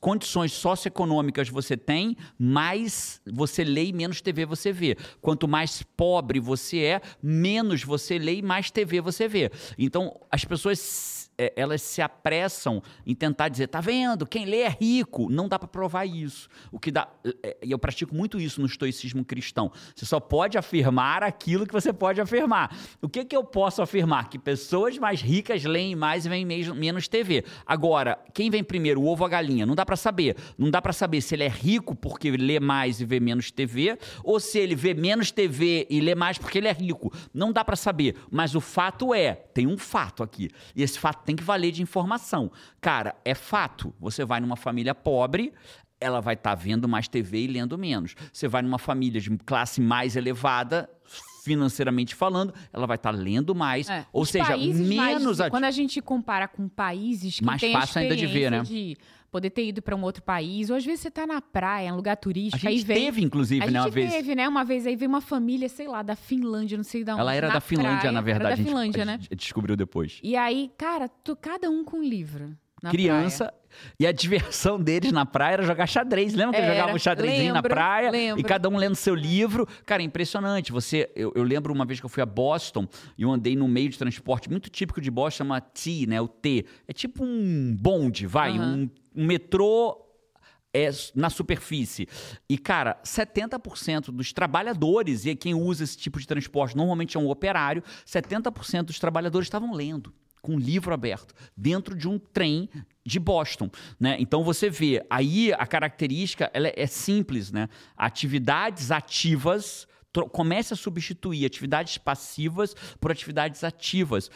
condições socioeconômicas você tem, mais você lê e menos TV você vê. Quanto mais pobre você é, menos você lê e mais TV você vê. Então, as pessoas é, elas se apressam em tentar dizer, tá vendo? Quem lê é rico. Não dá para provar isso. O que dá, é, e eu pratico muito isso no estoicismo cristão. Você só pode afirmar aquilo que você pode afirmar. O que que eu posso afirmar? Que pessoas mais ricas leem mais e veem menos TV. Agora, quem vem primeiro, o ovo ou a galinha? Não dá para saber. Não dá para saber se ele é rico porque lê mais e vê menos TV ou se ele vê menos TV e lê mais porque ele é rico. Não dá para saber. Mas o fato é, tem um fato aqui. E esse fato tem que valer de informação. Cara, é fato. Você vai numa família pobre, ela vai estar tá vendo mais TV e lendo menos. Você vai numa família de classe mais elevada, financeiramente falando, ela vai estar tá lendo mais, é. ou Os seja, menos mais, Quando a gente compara com países que mais fácil ainda de ver, né? De poder ter ido para um outro país, ou às vezes você está na praia, um lugar turístico, a gente vem, teve inclusive, a né, uma vez. teve, né, uma vez aí veio uma família, sei lá, da Finlândia, não sei da onde. Ela era da Finlândia, praia, na verdade, era da Finlândia, a gente, né? A gente descobriu depois. E aí, cara, tu, cada um com um livro criança. Praia. E a diversão deles na praia era jogar xadrez. Lembra que eles jogavam xadrezinho na praia? Lembro. E cada um lendo seu livro. Cara, impressionante. Você, eu, eu, lembro uma vez que eu fui a Boston e eu andei no meio de transporte muito típico de Boston, chama T, né? O T. É tipo um bonde, vai. Uhum. Um, um metrô é na superfície. E, cara, 70% dos trabalhadores, e quem usa esse tipo de transporte normalmente é um operário, 70% dos trabalhadores estavam lendo com um livro aberto dentro de um trem de Boston, né? Então você vê aí a característica ela é simples, né? Atividades ativas comece a substituir atividades passivas por atividades ativas.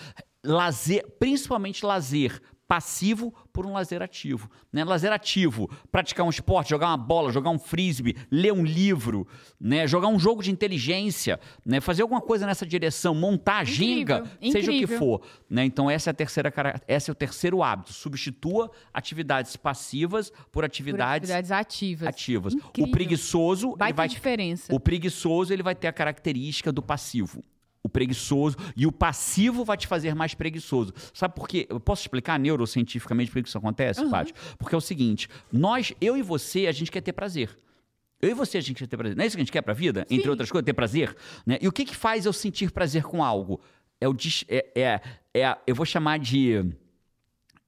Lazer, principalmente lazer, passivo por um lazer ativo. Né? Lazer ativo, praticar um esporte, jogar uma bola, jogar um frisbee, ler um livro, né? jogar um jogo de inteligência, né? fazer alguma coisa nessa direção, montar a ginga, seja o que for. Né? Então essa é a terceira esse é o terceiro hábito. Substitua atividades passivas por atividades, por atividades ativas. ativas. O preguiçoso, vai ele vai diferença. O preguiçoso ele vai ter a característica do passivo o preguiçoso e o passivo vai te fazer mais preguiçoso. Sabe por quê? Eu posso explicar neurocientificamente por que isso acontece, uhum. Paty? Porque é o seguinte, nós, eu e você, a gente quer ter prazer. Eu e você, a gente quer ter prazer. Não é isso que a gente quer pra vida? Sim. Entre outras coisas, ter prazer? Né? E o que, que faz eu sentir prazer com algo? É o... É, é, é, eu vou chamar de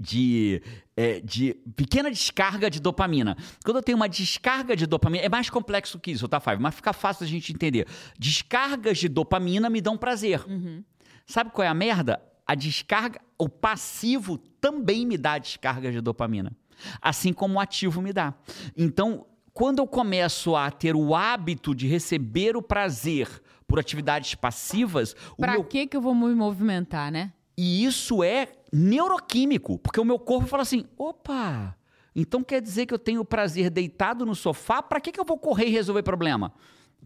de, é, de pequena descarga de dopamina. Quando eu tenho uma descarga de dopamina, é mais complexo que isso, tá, Fábio? Mas fica fácil a gente entender. Descargas de dopamina me dão prazer. Uhum. Sabe qual é a merda? A descarga, o passivo também me dá descarga de dopamina. Assim como o ativo me dá. Então, quando eu começo a ter o hábito de receber o prazer por atividades passivas. Pra meu... que, que eu vou me movimentar, né? E isso é neuroquímico, porque o meu corpo fala assim: opa, então quer dizer que eu tenho prazer deitado no sofá? Para que, que eu vou correr e resolver problema?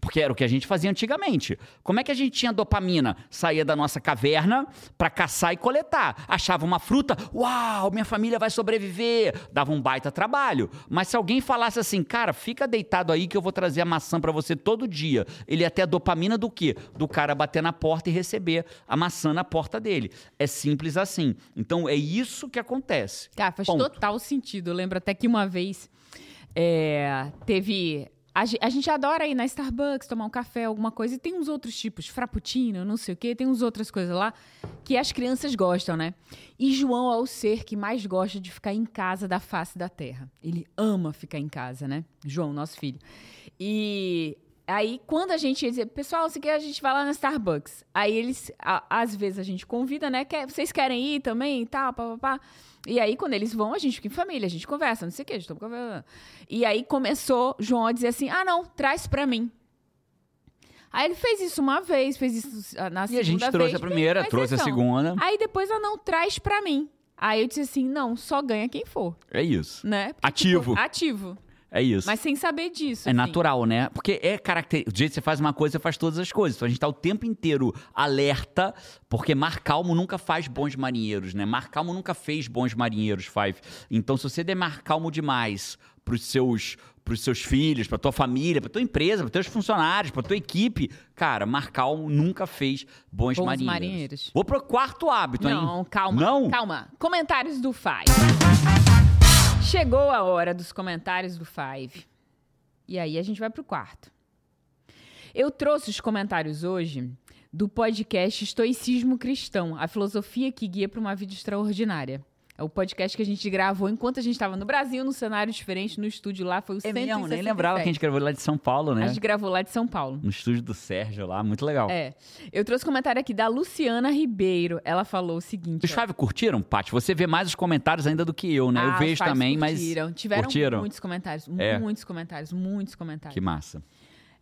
Porque era o que a gente fazia antigamente. Como é que a gente tinha dopamina? Saía da nossa caverna para caçar e coletar. Achava uma fruta, uau, minha família vai sobreviver. Dava um baita trabalho. Mas se alguém falasse assim, cara, fica deitado aí que eu vou trazer a maçã para você todo dia. Ele ia ter a dopamina do quê? Do cara bater na porta e receber a maçã na porta dele. É simples assim. Então é isso que acontece. Cara, faz Ponto. total sentido. Eu lembro até que uma vez é, teve a, gente adora ir na Starbucks, tomar um café, alguma coisa, e tem uns outros tipos, frappuccino, não sei o quê, tem uns outras coisas lá que as crianças gostam, né? E João é o ser que mais gosta de ficar em casa da face da terra. Ele ama ficar em casa, né? João, nosso filho. E aí, quando a gente dizer, pessoal, se quer, a gente vai lá na Starbucks. Aí eles, a, às vezes a gente convida, né? Quer, vocês querem ir também e tal, papapá. E aí, quando eles vão, a gente fica em família, a gente conversa, não sei o quê, a gente toma E aí começou João a dizer assim: ah, não, traz pra mim. Aí ele fez isso uma vez, fez isso ah, na E segunda a gente vez, trouxe a fez primeira, trouxe a exceção. segunda. Aí depois ela não traz pra mim. Aí eu disse assim, não, só ganha quem for, É isso. né? Porque, Ativo. tipo, ativo. É isso. Mas sem saber disso. É assim. natural, né? Porque é característico. Do jeito que você faz uma coisa, você faz todas as coisas. Então a gente tá o tempo inteiro alerta, porque Mar Calmo nunca faz bons marinheiros, né? Mar Calmo nunca fez bons marinheiros, Five. Então, se você der Mar Calmo demais pros seus, pros seus filhos, pra tua família, pra tua empresa, pros teus funcionários, pra tua equipe, cara, Mar Calmo nunca fez bons, Bons marinheiros. marinheiros. Vou pro quarto hábito, hein? Não, calma. Não? Calma. Comentários do Five. Chegou a hora dos comentários do Five. E aí a gente vai pro quarto. Eu trouxe os comentários hoje do podcast Estoicismo Cristão, a filosofia que guia para uma vida extraordinária. É o podcast que a gente gravou enquanto a gente estava no Brasil, num cenário diferente, no estúdio lá, foi o É mesmo, nem 167. lembrava que a gente gravou lá de São Paulo, né? A gente gravou lá de São Paulo. No estúdio do Sérgio lá, muito legal. É. Eu trouxe comentário aqui da Luciana Ribeiro. Ela falou o seguinte. Os ó. Five curtiram, Paty? Você vê mais os comentários ainda do que eu, né? Ah, eu os vejo também, mas. curtiram. Tiveram curtiram? muitos comentários. É. Muitos comentários, muitos comentários. Que massa.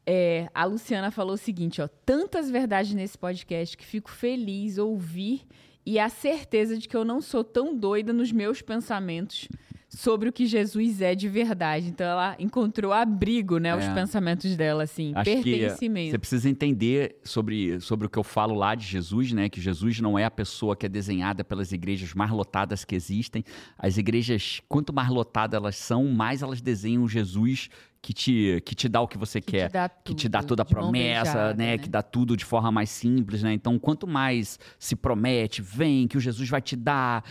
É, a Luciana falou o seguinte, ó. Tantas verdades nesse podcast que fico feliz ouvir e a certeza de que eu não sou tão doida nos meus pensamentos sobre o que Jesus é de verdade. Então ela encontrou abrigo, né? Os É. pensamentos dela, assim. Acho que você pertencimento. precisa entender sobre, sobre o que eu falo lá de Jesus, né? Que Jesus não é a pessoa que é desenhada pelas igrejas mais lotadas que existem. As igrejas, quanto mais lotadas elas são, mais elas desenham Jesus que te, que te dá o que você Que quer. te que te dá toda a promessa, beijada, né? Que dá tudo de forma mais simples, né? Então, quanto mais se promete, vem, que o Jesus vai te dar.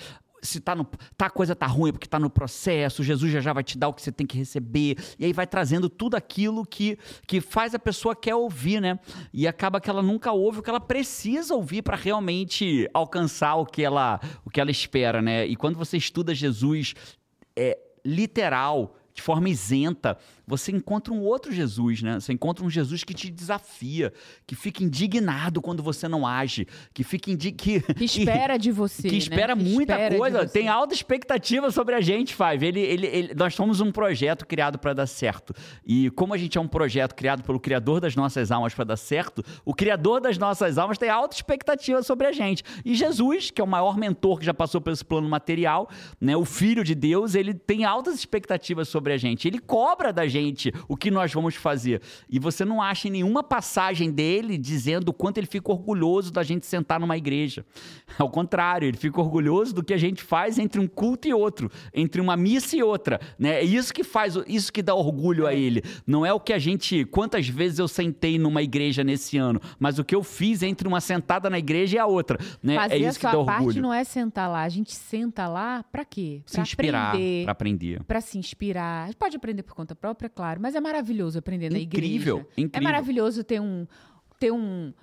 Se tá, no, tá a coisa tá ruim é porque tá no processo, Jesus já já vai te dar o que você tem que receber. E aí vai trazendo tudo aquilo que, que faz a pessoa quer ouvir, né? E acaba que ela nunca ouve o que ela precisa ouvir para realmente alcançar o que ela o que ela espera, né? E quando você estuda Jesus é, literal, de forma isenta, você encontra um outro Jesus, né? Você encontra um Jesus que te desafia, que fica indignado quando você não age, que fica indi que, Que espera de você. que né? espera muita espera coisa, tem alta expectativa sobre a gente, Five. Ele, ele, ele- nós somos um projeto criado para dar certo. E como a gente é um projeto criado pelo Criador das nossas almas para dar certo, o Criador das nossas almas tem alta expectativa sobre a gente. E Jesus, que é o maior mentor que já passou por esse plano material, né, o Filho de Deus, ele tem altas expectativas sobre a gente. Ele cobra da gente o que nós vamos fazer. E você não acha em nenhuma passagem dele dizendo o quanto ele fica orgulhoso da gente sentar numa igreja. Ao contrário, ele fica orgulhoso do que a gente faz entre um culto e outro, entre uma missa e outra, né? É isso que faz, isso que dá orgulho a ele. Não é o que a gente, quantas vezes eu sentei numa igreja nesse ano, mas o que eu fiz entre uma sentada na igreja e a outra, né? Fazer é isso que a dá sua parte orgulho. não é sentar lá. A gente senta lá pra quê? Se Pra inspirar, aprender. para aprender. Pra se inspirar. Pode aprender por conta própria, claro, mas é maravilhoso aprender na Incrível, igreja. incrível. É maravilhoso ter um ter um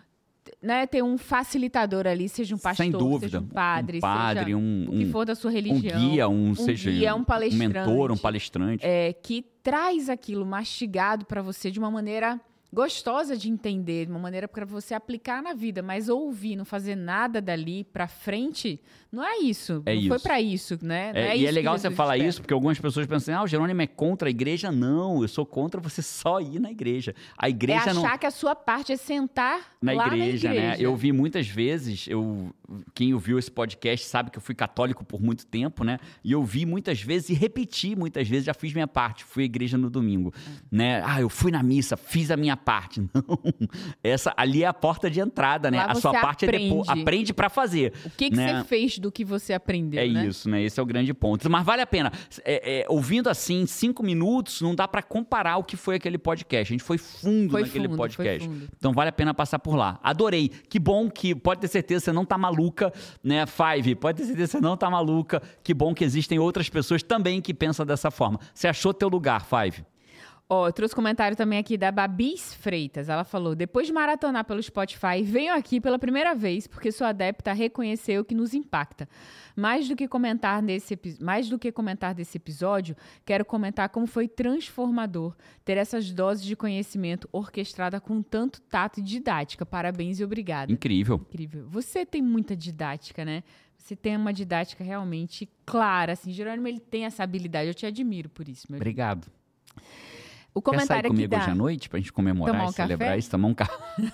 né, ter um facilitador ali, seja um pastor, Sem dúvida. seja um padre, um padre, seja um, o que um- for da sua um religião. guia, um, seja guia, um palestrante. mentor, um palestrante. é, que traz aquilo mastigado pra você de uma maneira gostosa de entender, de uma maneira para você aplicar na vida, mas ouvir, não fazer nada dali pra frente, não é isso. É não foi isso. pra isso, né? É, é e isso é legal você falar espera. isso, porque algumas pessoas pensam assim, ah, o Jerônimo é contra a igreja. Não, eu sou contra você só ir na igreja. A É igreja achar não... que a sua parte é sentar Na igreja, na igreja. né? Eu vi muitas vezes, eu, quem ouviu esse podcast sabe que eu fui católico por muito tempo, né? E eu vi muitas vezes e repeti muitas vezes, já fiz minha parte, fui à igreja no domingo, né? Ah, eu fui na missa, fiz a minha parte. Não, essa ali é a porta de entrada, né? Lá a sua parte é depois, aprende. aprende pra fazer. O que, que né? você fez do que você aprendeu, É né? isso, né? Esse é o grande ponto. Mas vale a pena. É, é, ouvindo assim, cinco minutos, não dá pra comparar o que foi aquele podcast. A gente foi fundo Foi naquele fundo, podcast. Então vale a pena passar por lá. Adorei. Que bom que, pode ter certeza, você não tá maluca, né? Five, pode ter certeza que você não tá maluca. Que bom que existem outras pessoas também que pensam dessa forma. Você achou teu lugar, Five? Ó, eu trouxe comentário também aqui da Babis Freitas. Ela falou: depois de maratonar pelo Spotify, venho aqui pela primeira vez porque sou adepta a reconhecer o que nos impacta. Mais do que comentar nesse mais do que comentar desse episódio, quero comentar como foi transformador ter essas doses de conhecimento orquestrada com tanto tato e didática. Parabéns e obrigada. Incrível. Incrível. Você tem muita didática, né? Você tem uma didática realmente clara, assim. Jerônimo, ele tem essa habilidade. Eu te admiro por isso, meu Obrigado. O Quer sair comentário comigo da... hoje à noite pra gente comemorar Tomar e um celebrar café? isso? Tomar um café.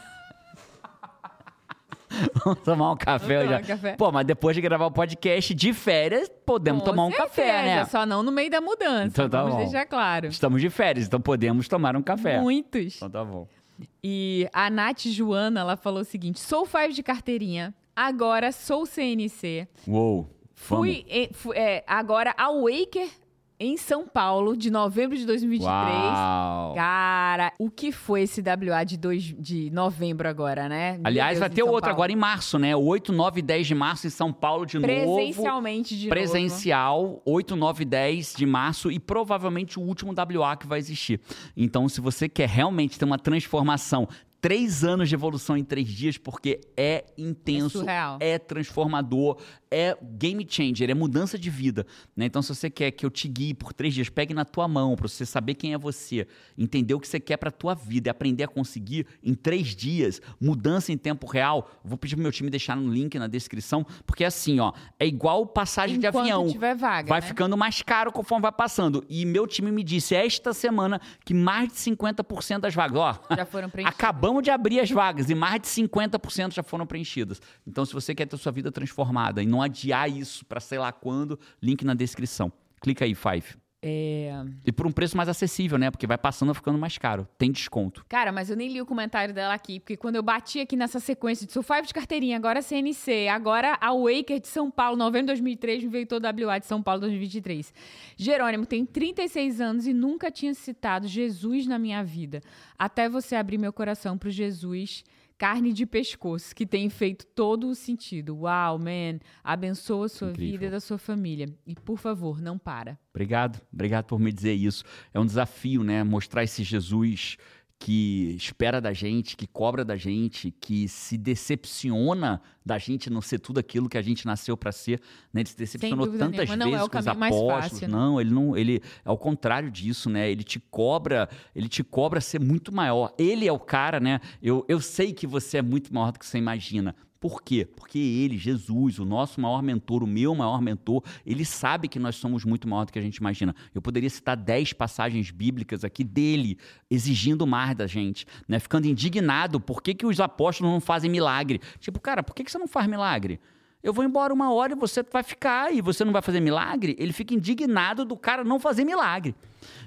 Vamos tomar um café Vamos hoje. tomar um café? Pô, mas depois de gravar o podcast de férias, podemos Com tomar um café, certeza, né? Só não no meio da mudança. Então tá vamos bom. deixar claro. Estamos de férias, então podemos tomar um café. Muitos. Então tá bom. E a Nath Joana, ela falou o seguinte: sou five de carteirinha, agora sou CNC. Uou. Fui, em- fu- é, agora ao Waker em São Paulo, de novembro de 2023. Uau. Cara, o que foi esse WA de, dois, de novembro agora, né? Meu Aliás, Deus, vai ter São outro Paulo. agora em março, né? 8, 9 e 10 de março em São Paulo de novo. Presencialmente de novo. Presencial, 8, 9 e 10 de março e provavelmente o último WA que vai existir. Então, se você quer realmente ter uma transformação, três anos de evolução em três dias, porque é intenso, É é transformador, é game changer, é mudança de vida. né? Então, se você quer que eu te guie por três dias, pegue na tua mão para você saber quem é você, entender o que você quer para tua vida e aprender a conseguir em três dias, mudança em tempo real. Vou pedir pro meu time deixar no link na descrição, porque assim, ó, é igual passagem de Enquanto avião. tiver vaga, Vai né? ficando mais caro conforme vai passando. E meu time me disse esta semana que mais de 50% das vagas, ó, Já foram preenchidas. acabamos de abrir as vagas e mais de 50% já foram preenchidas. Então, se você quer ter sua vida transformada e não adiar isso para sei lá quando, link na descrição. Clica aí, Five. É... E por um preço mais acessível, né? Porque vai passando ficando mais caro. Tem desconto. Cara, mas eu nem li o comentário dela aqui, porque quando eu bati aqui nessa sequência de sou five de carteirinha, agora CNC, agora a Waker de São Paulo, novembro de 2003, me veio todo WA de São Paulo 2023. Jerônimo tem 36 anos e nunca tinha citado Jesus na minha vida. Até você abrir meu coração pro Jesus carne de pescoço, que tem feito todo o sentido. Uau, man. Abençoa a sua Incrível. vida e da sua família. E, por favor, não para. Obrigado, obrigado por me dizer isso. É um desafio, né? Mostrar esse Jesus que espera da gente, que cobra da gente, que se decepciona da gente não ser tudo aquilo que a gente nasceu para ser, né? Ele se decepcionou tantas nenhuma, não é vezes o com os apóstolos. fácil, né? Não, ele não, ele é o contrário disso, né? Ele te cobra, ele te cobra ser muito maior. Ele é o cara, né? Eu, eu sei que você é muito maior do que você imagina. Por quê? Porque ele, Jesus, o nosso maior mentor, o meu maior mentor, ele sabe que nós somos muito maior do que a gente imagina. Eu poderia citar 10 passagens bíblicas aqui dele, exigindo mais da gente, né? Ficando indignado, por que, que os apóstolos não fazem milagre? Tipo, cara, por que, que você não faz milagre? Eu vou embora uma hora e você vai ficar e você não vai fazer milagre? Ele fica indignado do cara não fazer milagre.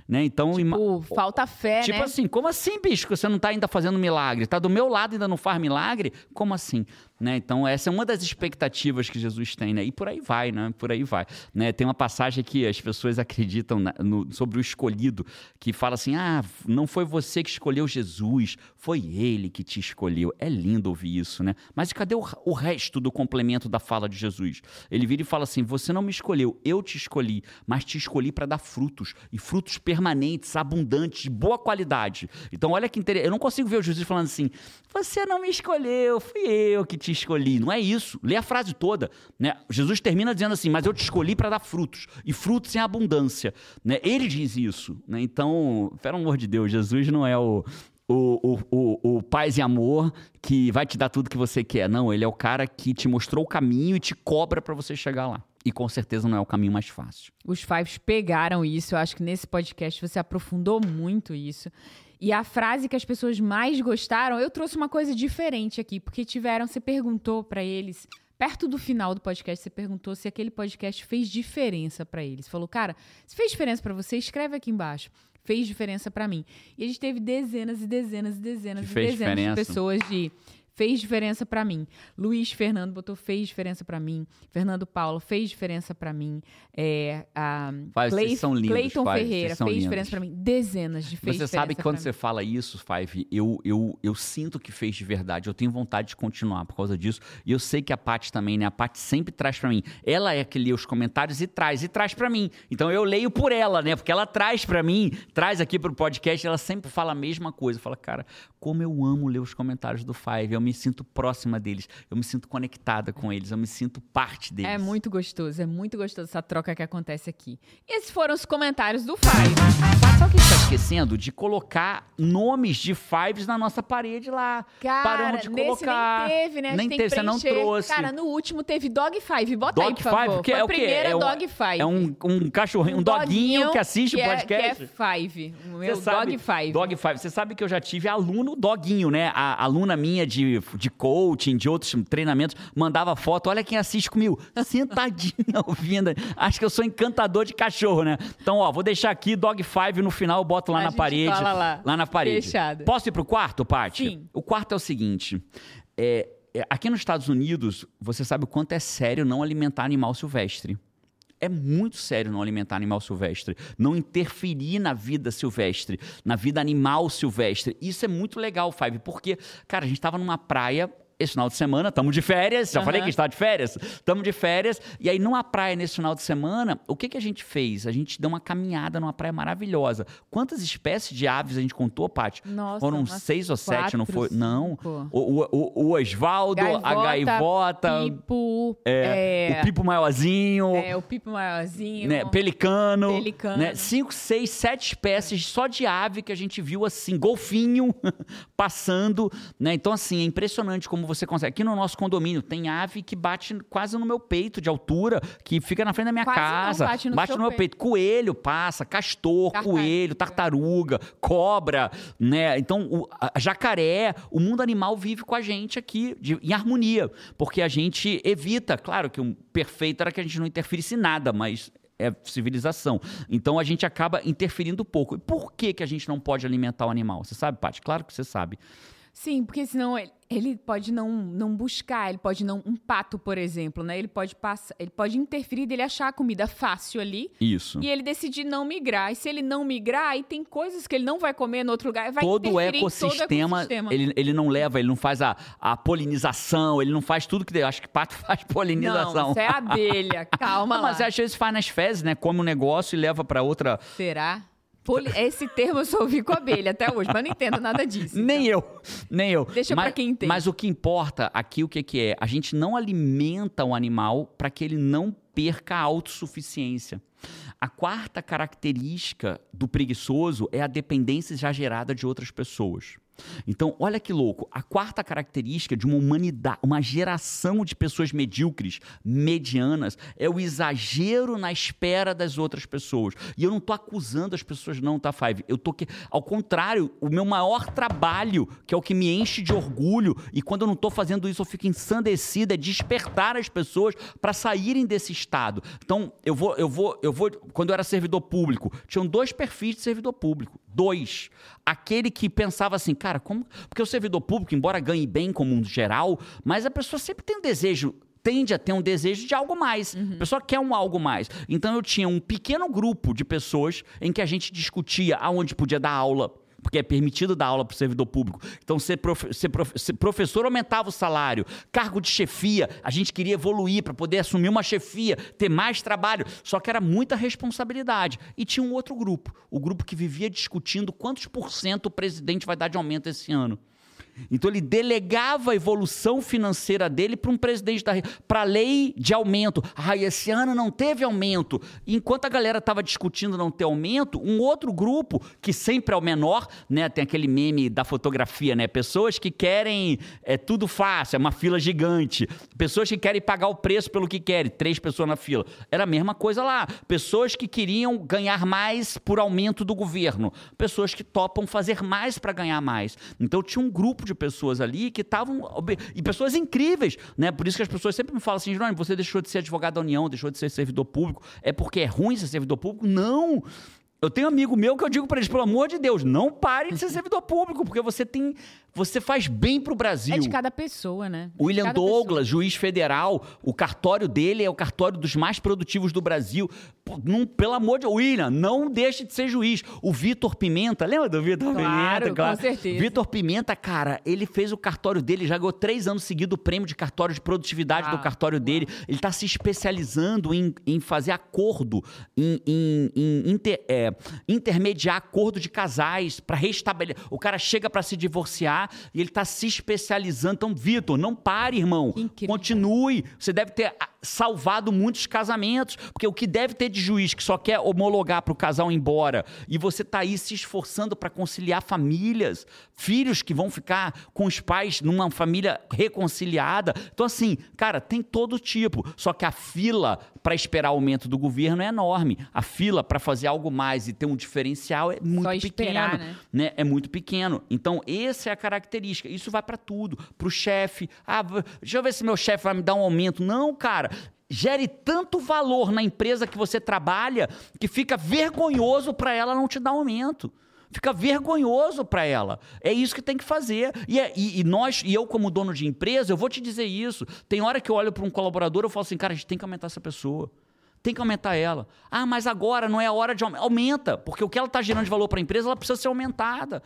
Né? Então, Tipo, falta fé, Tipo né? assim, como assim, bicho, que você não tá ainda fazendo milagre? Tá do meu lado e ainda não faz milagre? Como assim? Né? Então, essa é uma das expectativas que Jesus tem, né? E por aí vai, né? Por aí vai. Né? Tem uma passagem que as pessoas acreditam na- no- sobre o escolhido, que fala assim: ah, não foi você que escolheu Jesus, foi ele que te escolheu. É lindo ouvir isso, né? Mas cadê o, o resto do complemento da fala de Jesus? Ele vira e fala assim: você não me escolheu, eu te escolhi, mas te escolhi para dar frutos, e frutos permanentes, abundantes, de boa qualidade. Então, olha que interessante. Eu não consigo ver o Jesus falando assim: você não me escolheu, fui eu que te escolhi. Não é isso. Lê a frase toda. Né? Jesus termina dizendo assim: mas eu te escolhi para dar frutos, e frutos em abundância. Né? Ele diz isso. Né? Então, pelo amor de Deus, Jesus não é o. O, o, o, o paz e amor que vai te dar tudo que você quer. Não, ele é o cara que te mostrou o caminho e te cobra para você chegar lá. E com certeza não é o caminho mais fácil. Os Fives pegaram isso. Eu acho que nesse podcast você aprofundou muito isso. E a frase que as pessoas mais gostaram, eu trouxe uma coisa diferente aqui, porque tiveram, você perguntou pra eles, perto do final do podcast, você perguntou se aquele podcast fez diferença pra eles. Falou, cara, se fez diferença pra você, escreve aqui embaixo. Fez diferença pra mim. E a gente teve dezenas e dezenas e dezenas e dezenas de diferença. pessoas de fez diferença pra mim. Luiz Fernando botou fez diferença pra mim. Fernando Paulo fez diferença pra mim. É, a vocês Clay- são lindos, Cleiton Faz, Ferreira fez lindos. diferença pra mim. Dezenas de fez Você sabe que quando você mim. fala isso, Five, eu, eu, eu sinto que fez de verdade. Eu tenho vontade de continuar por causa disso. E eu sei que a Paty também, né? A Paty sempre traz pra mim. Ela é que lê os comentários e traz, e traz pra mim. Então eu leio por ela, né? Porque ela traz pra mim, traz aqui pro podcast, ela sempre fala a mesma coisa. Fala, cara, como eu amo ler os comentários do Five. Eu me me sinto próxima deles, eu me sinto conectada com eles, eu me sinto parte deles. É muito gostoso, é muito gostoso essa troca que acontece aqui. E esses foram os comentários do Five. Sabe o que a gente tá esquecendo? De colocar nomes de Fives na nossa parede lá. Cara, Paramos de colocar. nem teve, né? A Nem teve, que você não trouxe. Cara, no último teve Dog Five. Bota aí, Dog por favor. Five, que Foi é a o quê? primeira É um- Dog Five. É um, um cachorrinho, um, doguinho, que assiste o é- podcast. Que é Five. O meu sabe- Dog Five. Dog Five. Você sabe que eu já tive aluno doguinho, né? A aluna minha de, de coaching, de outros treinamentos, mandava foto. Olha quem assiste comigo. Sentadinha ouvindo. Acho que eu sou encantador de cachorro, né? Então, ó, vou deixar aqui Dog Five no final, boto lá A na parede. cola lá. na parede. Fechado. Posso ir pro quarto, Paty? Sim. O quarto é o seguinte. É, é, aqui nos Estados Unidos, você sabe o quanto é sério não alimentar animal silvestre. É muito sério não alimentar animal silvestre, não interferir na vida silvestre, na vida animal silvestre. Isso é muito legal, Five, porque, cara, a gente estava numa praia esse final de semana, estamos de férias, já Aham. falei que a gente tá de férias, estamos de férias, e aí numa praia nesse final de semana, o que, que a gente fez? A gente deu uma caminhada numa praia maravilhosa. Quantas espécies de aves a gente contou, Paty? Nossa, Foram seis ou sete, não quatro, foi? Não. cinco. O, o, o, o Osvaldo, a gaivota, Pipo. é, é, o pipo maiorzinho, é, o Pipo maiorzinho. né, pelicano, Pelicano. né, cinco, seis, sete espécies só de ave que a gente viu assim, golfinho passando, né? Então assim, é impressionante como você consegue. Aqui no nosso condomínio tem ave que bate quase no meu peito de altura, que fica na frente da minha Quase não, casa, bate no seu meu peito. peito. Coelho passa, castor, Tartaruga. coelho, tartaruga, cobra, né? Então, o a- jacaré, o mundo animal vive com a gente aqui de- em harmonia, porque a gente evita, claro que o perfeito era que a gente não interferisse em nada, mas é civilização. Então a gente acaba interferindo pouco. E por que, que a gente não pode alimentar o animal? Você sabe, Paty? Claro que você sabe. Sim, porque senão ele, ele pode não, não buscar, ele pode não. Um pato, por exemplo, né? Ele pode passar, ele pode interferir dele achar a comida fácil ali Isso. e ele decidir não migrar. E se ele não migrar, aí tem coisas que ele não vai comer no outro lugar. Vai todo o ecossistema, todo ecossistema. Ele, ele não leva, ele não faz a, a polinização, ele não faz tudo que. Acho que pato faz polinização. Não, isso é abelha. Calma Não, mas às vezes faz nas fezes, né? Come um negócio e leva pra outra. Será? Poli- Esse termo eu só ouvi com abelha até hoje, mas não entendo nada disso. Nem eu, nem eu. Deixa mas, pra quem entende. Mas o que importa aqui, o que, que é? A gente não alimenta o animal para que ele não perca a autossuficiência. A quarta característica do preguiçoso é a dependência exagerada de outras pessoas. Então, olha que louco. A quarta característica de uma humanidade, uma geração de pessoas medíocres, medianas, é o exagero na espera das outras pessoas. E eu não tô acusando as pessoas não, tá, Five? Eu tô que ao contrário, o meu maior trabalho, que é o que me enche de orgulho, e quando eu não tô fazendo isso eu fico ensandecido, é despertar as pessoas para saírem desse estado. Então, eu vou eu vou eu vou quando eu era servidor público, tinham dois perfis de servidor público. Dois. Aquele que pensava assim, cara, como. Porque o servidor público, embora ganhe bem como um geral, mas a pessoa sempre tem um desejo. Tende a ter um desejo de algo mais. A pessoa quer um algo mais. Então eu tinha um pequeno grupo de pessoas em que a gente discutia aonde podia dar aula. Porque é permitido dar aula para o servidor público. Então, ser, profe- ser profe- ser professor aumentava o salário. Cargo de chefia, a gente queria evoluir para poder assumir uma chefia, ter mais trabalho. Só que era muita responsabilidade. E tinha um outro grupo, o grupo que vivia discutindo quantos por cento o presidente vai dar de aumento esse ano. Então ele delegava a evolução financeira dele para um presidente da para a lei de aumento. Ah, esse ano não teve aumento. Enquanto a galera estava discutindo não ter aumento, um outro grupo que sempre é o menor, né? Tem aquele meme da fotografia, né? Pessoas que querem é tudo fácil, é uma fila gigante. Pessoas que querem pagar o preço pelo que querem, três pessoas na fila. Era a mesma coisa lá. Pessoas que queriam ganhar mais por aumento do governo. Pessoas que topam fazer mais para ganhar mais. Então tinha um grupo de pessoas ali que estavam. E pessoas incríveis, né? Por isso que as pessoas sempre me falam assim: Jerônimo, você deixou de ser advogado da União, deixou de ser servidor público. É porque é ruim ser servidor público? Não! Eu tenho um amigo meu que eu digo para eles, pelo amor de Deus, não pare de ser servidor público, porque você tem. Você faz bem pro Brasil. É de cada pessoa, né? De William Douglas, juiz federal, o cartório dele é o cartório dos mais produtivos do Brasil. Pô, não- pelo amor de William, não deixe de ser juiz. O Vitor Pimenta, lembra do Vitor Claro, Pimenta? com certeza. Vitor Pimenta, cara, ele fez o cartório dele, já ganhou três anos seguidos o prêmio de cartório de produtividade do Uau, cartório dele. Ele está se especializando em, em fazer acordo, em, em- em inter- é, é, intermediar acordo de casais para restabelecer. O cara chega para se divorciar e ele está se especializando. Então, Vitor, não pare, irmão. Continue. Você deve ter ah, salvado muitos casamentos, porque o que deve ter de juiz que só quer homologar para o casal ir embora e você está aí se esforçando para conciliar famílias, filhos que vão ficar com os pais numa família reconciliada. Então, assim, cara, tem todo tipo. Só que a fila para esperar aumento do governo é enorme. A fila para fazer algo mais e ter um diferencial é muito esperar, pequeno. Né? né? É muito pequeno. Então, essa é a característica. Isso vai para tudo. Para o chefe. Ah, deixa eu ver se meu chefe vai me dar um aumento. Não, cara gere tanto valor na empresa que você trabalha que fica vergonhoso para ela não te dar aumento. Fica vergonhoso para ela. É isso que tem que fazer. E, é, e, e, nós, e eu como dono de empresa, eu vou te dizer isso. Tem hora que eu olho para um colaborador, eu falo assim, cara, a gente tem que aumentar essa pessoa. Tem que aumentar ela. Ah, mas agora não é a hora de aumentar. Aumenta, porque o que ela está gerando de valor para a empresa, ela precisa ser aumentada.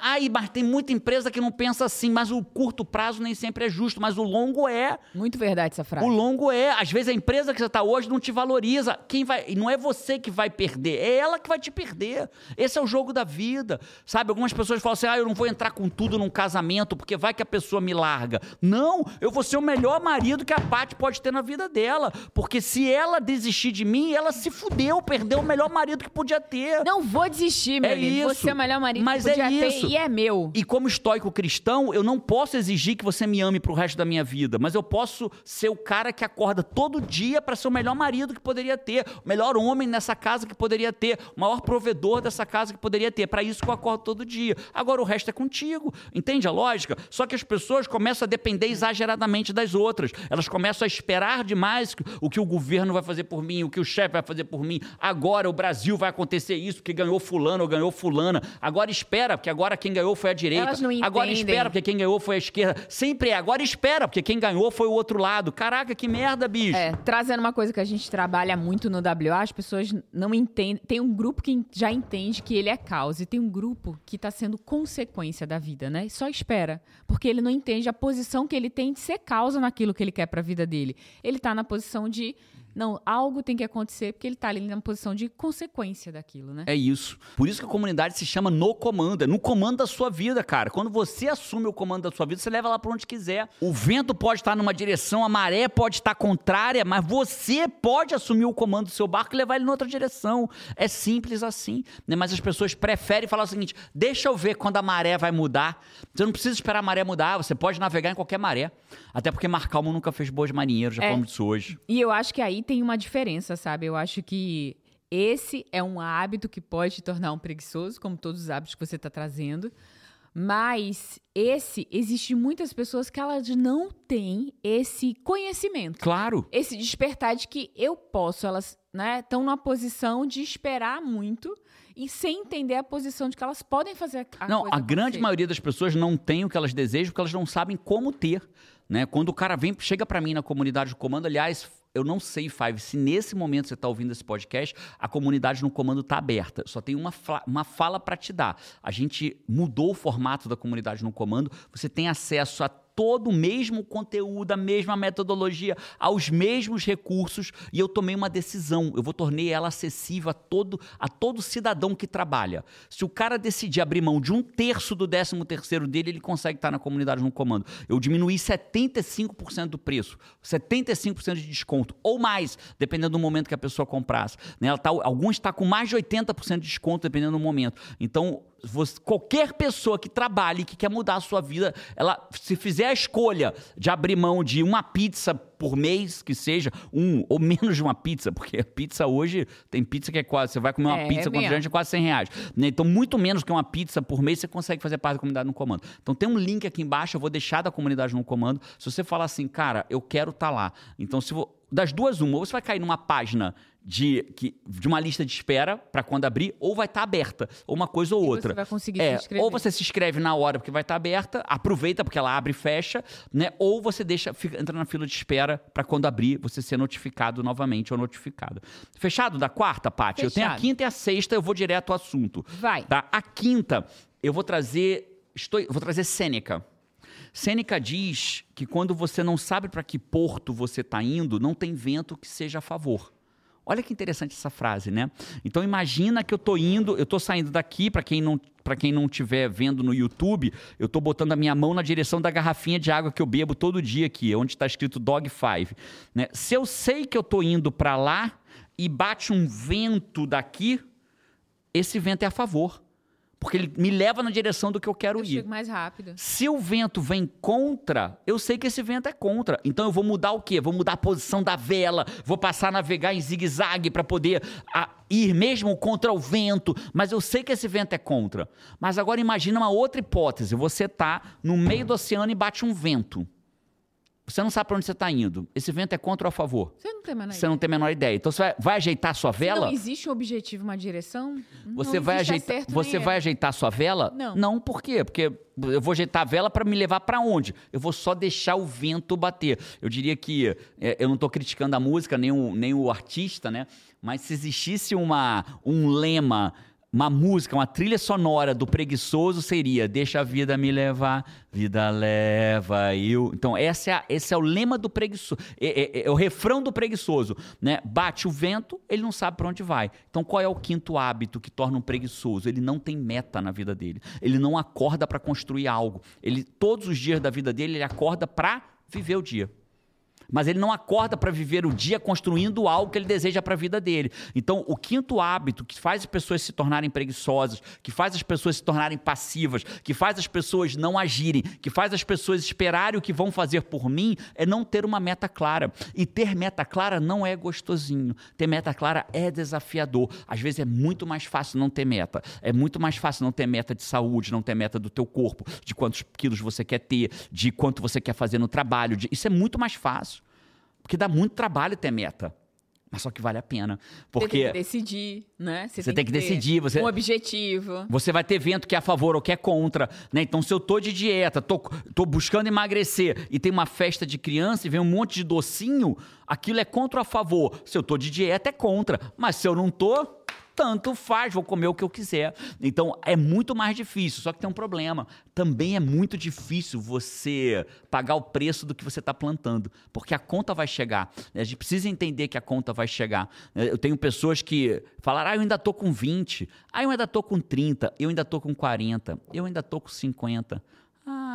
Ah, mas tem muita empresa que não pensa assim, mas o curto prazo nem sempre é justo, mas o longo é. Muito verdade essa frase. O longo é. Às vezes a empresa que você está hoje não te valoriza. Quem vai. E não é você que vai perder, é ela que vai te perder. Esse é o jogo da vida. Sabe? Algumas pessoas falam assim: ah, eu não vou entrar com tudo num casamento, porque vai que a pessoa me larga. Não, eu vou ser o melhor marido que a Paty pode ter na vida dela. Porque se ela desistir, desistir de mim, ela se fudeu, perdeu o melhor marido que podia ter. Não vou desistir, meu é lindo. Isso. Você é o melhor marido Mas que podia é isso. ter e é meu. E como estoico cristão, eu não posso exigir que você me ame pro resto da minha vida, mas eu posso ser o cara que acorda todo dia para ser o melhor marido que poderia ter, o melhor homem nessa casa que poderia ter, o maior provedor dessa casa que poderia ter. Para isso que eu acordo todo dia. Agora o resto é contigo. Entende a lógica? Só que as pessoas começam a depender exageradamente das outras. Elas começam a esperar demais o que o governo vai fazer por mim, o que o chefe vai fazer por mim. Agora o Brasil vai acontecer isso, porque ganhou fulano ou ganhou fulana. Agora espera, porque agora quem ganhou foi a direita. Agora espera, porque quem ganhou foi a esquerda. Sempre é. Agora espera, porque quem ganhou foi o outro lado. Caraca, que merda, bicho. É, trazendo uma coisa que a gente trabalha muito no WA, as pessoas não entendem. Tem um grupo que já entende que ele é causa e tem um grupo que está sendo consequência da vida, né? E só espera, porque ele não entende a posição que ele tem de ser causa naquilo que ele quer para a vida dele. Ele está na posição de não, algo tem que acontecer porque ele está ali na posição de consequência daquilo, né? É isso. Por isso que a comunidade se chama no comando, é no comando da sua vida, cara. Quando você assume o comando da sua vida, você leva lá para onde quiser. O vento pode estar numa direção, a maré pode estar contrária, mas você pode assumir o comando do seu barco e levar ele em outra direção. É simples assim. Né? Mas as pessoas preferem falar o seguinte: deixa eu ver quando a maré vai mudar. Você não precisa esperar a maré mudar, você pode navegar em qualquer maré. Até porque Marcalmo nunca fez boas marinheiros, já é. falamos disso hoje. E eu acho que aí tem uma diferença, sabe? Eu acho que esse é um hábito que pode te tornar um preguiçoso, como todos os hábitos que você está trazendo. Mas esse, existe muitas pessoas que elas não têm esse conhecimento. Claro. Esse despertar de que eu posso, elas estão né, numa posição de esperar muito e sem entender a posição de que elas podem fazer a Não, a grande maioria das pessoas não tem o que elas desejam porque elas não sabem como ter. Né? Quando o cara vem, chega para mim na comunidade do comando, aliás, eu não sei, Five, se nesse momento você está ouvindo esse podcast, a comunidade no comando está aberta. Só tem uma, uma fala para te dar. A gente mudou o formato da comunidade no comando. Você tem acesso a todo o mesmo conteúdo, a mesma metodologia, aos mesmos recursos, e eu tomei uma decisão. Eu vou tornei ela acessível a todo, a todo cidadão que trabalha. Se o cara decidir abrir mão de um terço do décimo terceiro dele, ele consegue estar na comunidade no comando. Eu diminuí 75% do preço, 75% de desconto, ou mais, dependendo do momento que a pessoa comprasse. Né? Ela tá, alguns estão tá com mais de 80% de desconto, dependendo do momento. Então, você, qualquer pessoa que trabalhe, que quer mudar a sua vida, ela se fizer a escolha de abrir mão de uma pizza por mês, que seja, um ou menos de uma pizza, porque a pizza hoje tem pizza que é quase, você vai comer uma é, pizza é com é quase 100 reais. Né? Então, muito menos que uma pizza por mês, você consegue fazer parte da comunidade no comando. Então, tem um link aqui embaixo, eu vou deixar da comunidade no comando. Se você falar assim, cara, eu quero estar tá lá. Então, se vou, das duas, uma, ou você vai cair numa página de, que, de uma lista de espera para quando abrir, ou vai estar tá aberta, ou uma coisa ou e outra. Você vai conseguir é, se inscrever. Ou você se inscreve na hora porque vai estar tá aberta, aproveita porque ela abre e fecha, né? Ou você deixa, fica, entra na fila de espera para quando abrir você ser notificado novamente ou notificado. Fechado da quarta, Paty? Eu tenho a quinta e a sexta, eu vou direto ao assunto. Vai. Tá? A quinta, eu vou trazer. Estou, vou trazer Sêneca. Sêneca diz que quando você não sabe para que porto você está indo, não tem vento que seja a favor. Olha que interessante essa frase, né? Então imagina que eu tô indo, eu tô saindo daqui, para quem não para quem não estiver vendo no YouTube, eu tô botando a minha mão na direção da garrafinha de água que eu bebo todo dia aqui, onde está escrito Dog Five. Né? Se eu sei que eu tô indo para lá e bate um vento daqui, esse vento é a favor. Porque ele me leva na direção do que eu quero Eu ir. chego mais rápido. Se o vento vem contra, eu sei que esse vento é contra. Então eu vou mudar o quê? Vou mudar a posição da vela, vou passar a navegar em zigue-zague para poder a, ir mesmo contra o vento, mas eu sei que esse vento é contra. Mas agora imagina uma outra hipótese. Você tá no meio do oceano e bate um vento. Você não sabe para onde você está indo. Esse vento é contra ou a favor? Você não tem a menor Você não tem a menor ideia. Então você vai, vai ajeitar a sua Se vela? não existe um objetivo, uma direção, Você não vai ajeitar, você vai ajeitar a sua vela? Não. Não, por quê? Porque eu vou ajeitar a vela para me levar para onde? Eu vou só deixar o vento bater. Eu diria que é, eu não estou criticando a música nem o, nem o artista, né? Mas se existisse uma, um lema uma música, uma trilha sonora do preguiçoso seria Deixa a vida me levar, vida leva eu. Então, essa é a- esse é o lema do preguiçoso. É, é- é o refrão do preguiçoso. Né? Bate o vento, ele não sabe para onde vai. Então, qual é o quinto hábito que torna um preguiçoso? Ele não tem meta na vida dele. Ele não acorda para construir algo. Ele, todos os dias da vida dele, ele acorda para viver o dia. Mas ele não acorda para viver o dia construindo algo que ele deseja para a vida dele. Então, o quinto hábito que faz as pessoas se tornarem preguiçosas, que faz as pessoas se tornarem passivas, que faz as pessoas não agirem, que faz as pessoas esperarem o que vão fazer por mim, é não ter uma meta clara. E ter meta clara não é gostosinho. Ter meta clara é desafiador. Às vezes é muito mais fácil não ter meta. É muito mais fácil não ter meta de saúde, não ter meta do teu corpo, de quantos quilos você quer ter, de quanto você quer fazer no trabalho. de- Isso é muito mais fácil. Porque dá muito trabalho ter meta. Mas só que vale a pena. Você tem Porque que decidir, né? Você tem que ter decidir, você- Um objetivo. você vai ter vento que é a favor ou que é contra. Né? Então, se eu tô de dieta, tô, tô buscando emagrecer e tem uma festa de criança e vem um monte de docinho, aquilo é contra ou a favor. Se eu tô de dieta, é contra. Mas se eu não tô, tanto faz, vou comer o que eu quiser. Então, é muito mais difícil. Só que tem um problema. Também é muito difícil você pagar o preço do que você está plantando. Porque a conta vai chegar. A gente precisa entender que a conta vai chegar. Eu tenho pessoas que falaram, ah, eu ainda tô com 20. Ah, eu ainda tô com 30. Eu ainda tô com 40. Eu ainda tô com 50.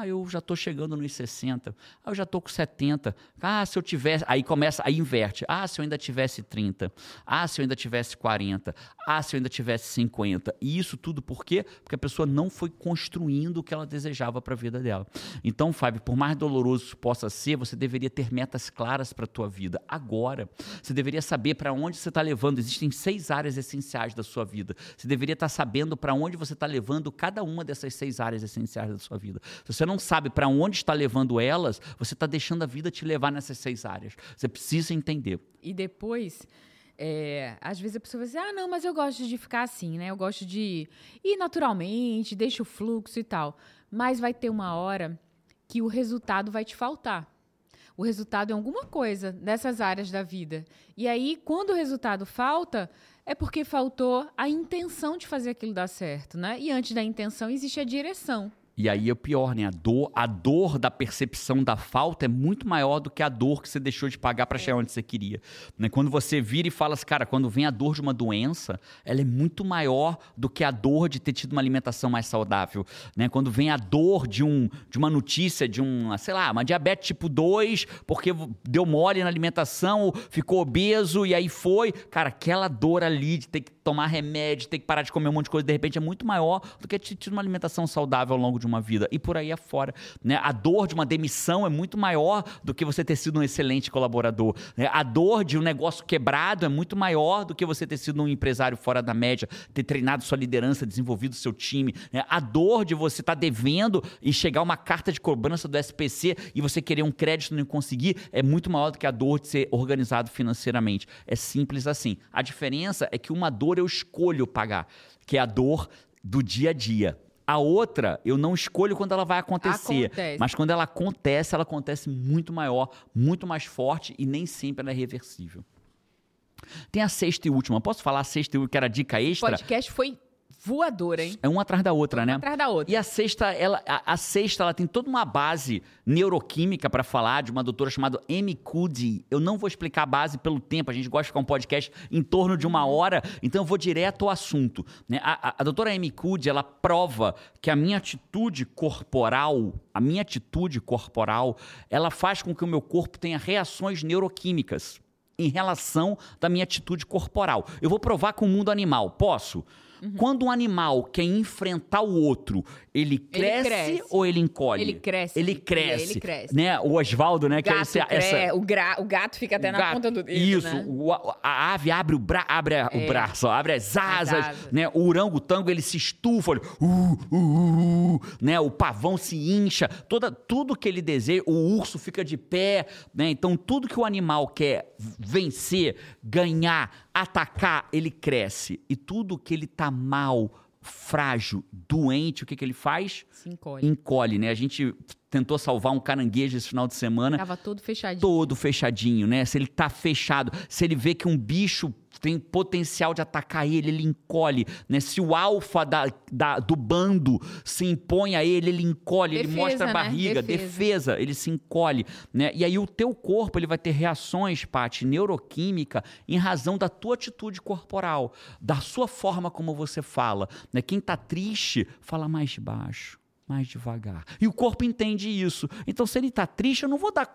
Ah, eu já tô chegando nos 60. Ah, eu já tô com 70. Ah, se eu tivesse. Aí começa, aí inverte. Ah, se eu ainda tivesse 30. Ah, se eu ainda tivesse 40. Ah, se eu ainda tivesse 50. E isso tudo por quê? Porque a pessoa não foi construindo o que ela desejava para a vida dela. Então, Fábio, por mais doloroso isso possa ser, você deveria ter metas claras para a tua vida agora. Você deveria saber para onde você está levando. Existem seis áreas essenciais da sua vida. Você deveria estar sabendo para onde você está levando cada uma dessas seis áreas essenciais da sua vida. Se você não sabe para onde está levando elas, você está deixando a vida te levar nessas seis áreas. Você precisa entender. E depois, é, às vezes a pessoa vai dizer, ah, não, mas eu gosto de ficar assim, né? Eu gosto de ir naturalmente, deixa o fluxo e tal. Mas vai ter uma hora que o resultado vai te faltar. O resultado é alguma coisa dessas áreas da vida. E aí, quando o resultado falta, é porque faltou a intenção de fazer aquilo dar certo, né? E antes da intenção existe a direção. E aí é o pior, né? A dor, a dor da percepção da falta é muito maior do que a dor que você deixou de pagar para chegar onde você queria. Né? Quando você vira e fala assim, cara, quando vem a dor de uma doença, ela é muito maior do que a dor de ter tido uma alimentação mais saudável. Né? Quando vem a dor de, um, de uma notícia, de um, sei lá, uma diabetes tipo 2, porque deu mole na alimentação, ficou obeso e aí foi. Cara, aquela dor ali de ter que tomar remédio, ter que parar de comer um monte de coisa, de repente é muito maior do que ter tido uma alimentação saudável ao longo de uma vida. E por aí afora. Né? A dor de uma demissão é muito maior do que você ter sido um excelente colaborador. né? A dor de um negócio quebrado é muito maior do que você ter sido um empresário fora da média, ter treinado sua liderança, desenvolvido seu time. né? A dor de você estar devendo e chegar uma carta de cobrança do SPC e você querer um crédito e não conseguir é muito maior do que a dor de ser organizado financeiramente. É simples assim. A diferença é que uma dor eu escolho pagar, que é a dor do dia a dia. A outra, eu não escolho quando ela vai acontecer. Acontece. Mas quando ela acontece, ela acontece muito maior, muito mais forte e nem sempre ela é reversível. Tem a sexta e última. Posso falar a sexta e última, que era a dica O extra? podcast foi voadora, hein? É uma atrás da outra, né? Uma atrás da outra. E a sexta, ela, a, a sexta, ela tem toda uma base neuroquímica para falar de uma doutora chamada Amy Cuddy. Eu não vou explicar a base pelo tempo, a gente gosta de ficar um podcast em torno de uma hora, então eu vou direto ao assunto. Né? A, a, a doutora Amy Cuddy, ela prova que a minha atitude corporal, a minha atitude corporal, ela faz com que o meu corpo tenha reações neuroquímicas em relação da minha atitude corporal. Eu vou provar com o mundo animal. Posso? Uhum. Quando um animal quer enfrentar o outro, ele cresce, ele cresce. ou ele encolhe? Ele cresce. Ele cresce. Ele cresce. Né? O Oswaldo, né? O gato, que é esse, essa... o, gra... o gato fica até na gato, ponta do dedo, Isso. Né? O, a ave abre, o, bra... abre é. o braço, abre as asas. As asas. Né? O orangotango, ele se estufa. Ele... Uh, uh, uh, né? O pavão se incha. Toda, tudo que ele deseja, o urso fica de pé. Né? Então, tudo que o animal quer vencer, ganhar, atacar, ele cresce. E tudo que ele tá mal, frágil, doente, o que, que ele faz? Se encolhe. Encolhe, né? A gente tentou salvar um caranguejo esse final de semana. Tava todo fechadinho. Todo fechadinho, né? Se ele tá fechado, se ele vê que um bicho tem potencial de atacar ele, ele encolhe, né? Se o alfa da, da, do bando se impõe a ele, ele encolhe, defesa, ele mostra a né? barriga, né? defesa. defesa. ele se encolhe, né? E aí o teu corpo, ele vai ter reações, Paty, neuroquímica, em razão da tua atitude corporal, da sua forma como você fala, né? Quem tá triste, fala mais baixo mais devagar. E o corpo entende isso. Então, se ele está triste, eu não vou dar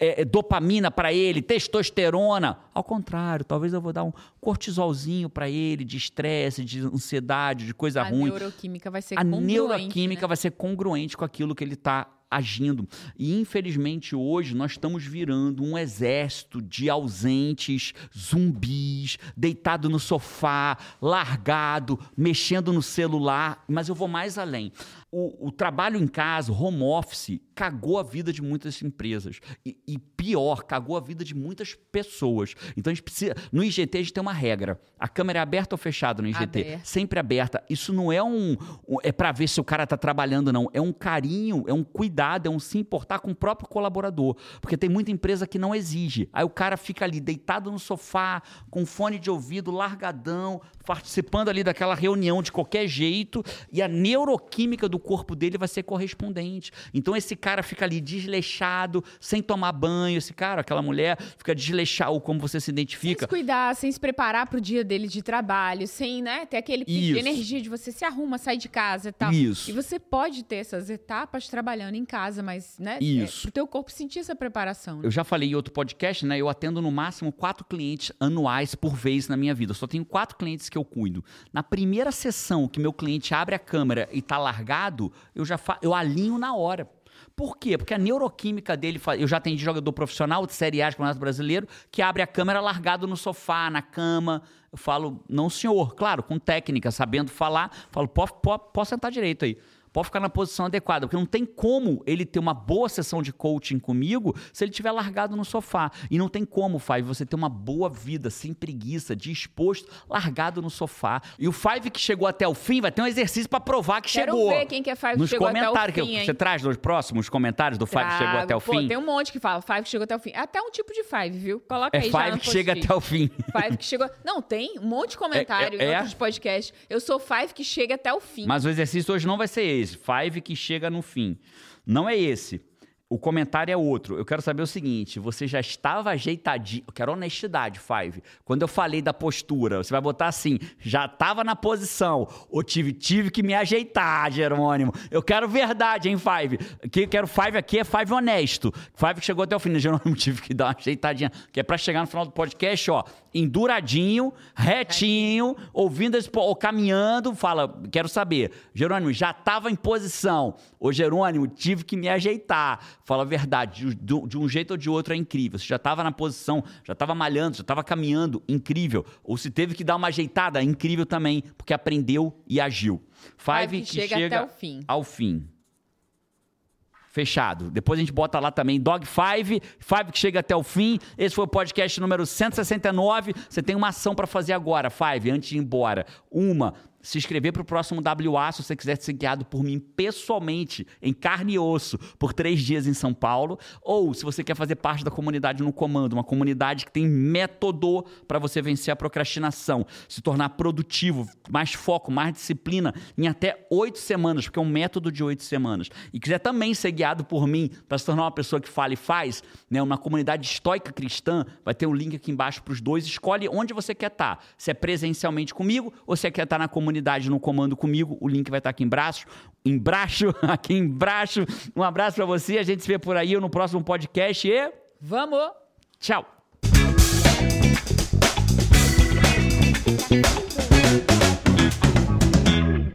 é, é dopamina para ele, testosterona. Ao contrário, talvez eu vou dar um cortisolzinho para ele, de estresse, de ansiedade, de coisa a ruim. A neuroquímica vai ser a congruente. A neuroquímica né? vai ser congruente com aquilo que ele está agindo. E infelizmente hoje nós estamos virando um exército de ausentes, zumbis, deitado no sofá, largado, mexendo no celular. Mas eu vou mais além o, o, trabalho em casa, home office, cagou a vida de muitas empresas. E, e, pior, cagou a vida de muitas pessoas. Então a gente precisa. No IGT a gente tem uma regra. A câmera é aberta ou fechada no IGT? Aberta. Sempre aberta. Isso não é um. um é para ver se o cara tá trabalhando, não. É um carinho, é um cuidado, é um se importar com o próprio colaborador. Porque tem muita empresa que não exige. Aí o cara fica ali deitado no sofá, com fone de ouvido, largadão, participando ali daquela reunião de qualquer jeito, e a neuroquímica do corpo dele vai ser correspondente. Então esse cara fica ali desleixado, sem tomar banho, esse cara, aquela mulher, fica desleixado, como você se identifica. Sem se cuidar, sem se preparar para o dia dele de trabalho, sem né, ter aquele pico de energia de você se arruma, sai de casa e tal. Isso. E você pode ter essas etapas trabalhando em casa, mas, né? É, Isso. É, pro teu corpo sentir essa preparação. Né? Eu já falei em outro podcast, né? Eu atendo no máximo quatro clientes anuais por vez na minha vida. Eu só tenho quatro clientes que eu cuido. Na primeira sessão que meu cliente abre a câmera e tá largado, eu já fa... eu alinho na hora. Por quê? Porque a neuroquímica dele. Eu já atendi jogador profissional de Série A de Campeonato Brasileiro que abre a câmera largado no sofá, na cama. Eu falo, não, senhor. Claro, com técnica, sabendo falar. Falo, pode sentar direito aí pode ficar na posição adequada, porque não tem como ele ter uma boa sessão de coaching comigo se ele tiver largado no sofá. E não tem como, Five, você ter uma boa vida sem preguiça, disposto, largado no sofá. E o Five que chegou até o fim vai ter um exercício para provar que Quero chegou. Quero ver quem que é Five nos que chegou até o fim, que Você traz nos próximos comentários do Five que chegou até o Pô, fim? tem um monte que fala Five que chegou até o fim. Até um tipo de Five, viu? Coloca é aí Five que chega até o fim. Five que chegou... Não, tem um monte de comentário é, é, em outros podcasts. Eu sou Five que chega até o fim. Mas o exercício hoje não vai ser esse. Five que chega no fim. Não é esse. O comentário é outro. Eu quero saber o seguinte: você já estava ajeitadinho. Eu quero honestidade, Five. Quando eu falei da postura, você vai botar assim: já estava na posição, ou tive, tive que me ajeitar, Jerônimo. Eu quero verdade, hein, Five? Que quero Five aqui é Five honesto. Five chegou até o fim, né? Jerônimo tive que dar uma ajeitadinha. Que é para chegar no final do podcast, ó, enduradinho, retinho, ouvindo esse, ou caminhando, fala: quero saber, Jerônimo, já estava em posição. Ô, Jerônimo, tive que me ajeitar fala a verdade, de, de um jeito ou de outro é incrível. Você já estava na posição, já estava malhando, já estava caminhando, incrível. Ou se teve que dar uma ajeitada, incrível também, porque aprendeu e agiu. Five, que, que chega, chega até o fim. Ao fim. Fechado. Depois a gente bota lá também Dog Five, Five que chega até o fim. Esse foi o podcast número 169. Você tem uma ação para fazer agora, Five, antes de ir embora. Uma, se inscrever para o próximo WA, se você quiser ser guiado por mim pessoalmente, em carne e osso, por três dias em São Paulo, ou se você quer fazer parte da comunidade no comando, uma comunidade que tem método para você vencer a procrastinação, se tornar produtivo, mais foco, mais disciplina, em até oito semanas, porque é um método de oito semanas, e quiser também ser guiado por mim para se tornar uma pessoa que fala e faz, né, uma comunidade estoica cristã, vai ter um link aqui embaixo para os dois, escolhe onde você quer estar, tá. se é presencialmente comigo ou se quer estar tá na comunidade comunidade no comando comigo. O link vai estar aqui embaixo. Embaixo, aqui embaixo. Um abraço para você. A gente se vê por aí no próximo podcast e. Vamos! Tchau!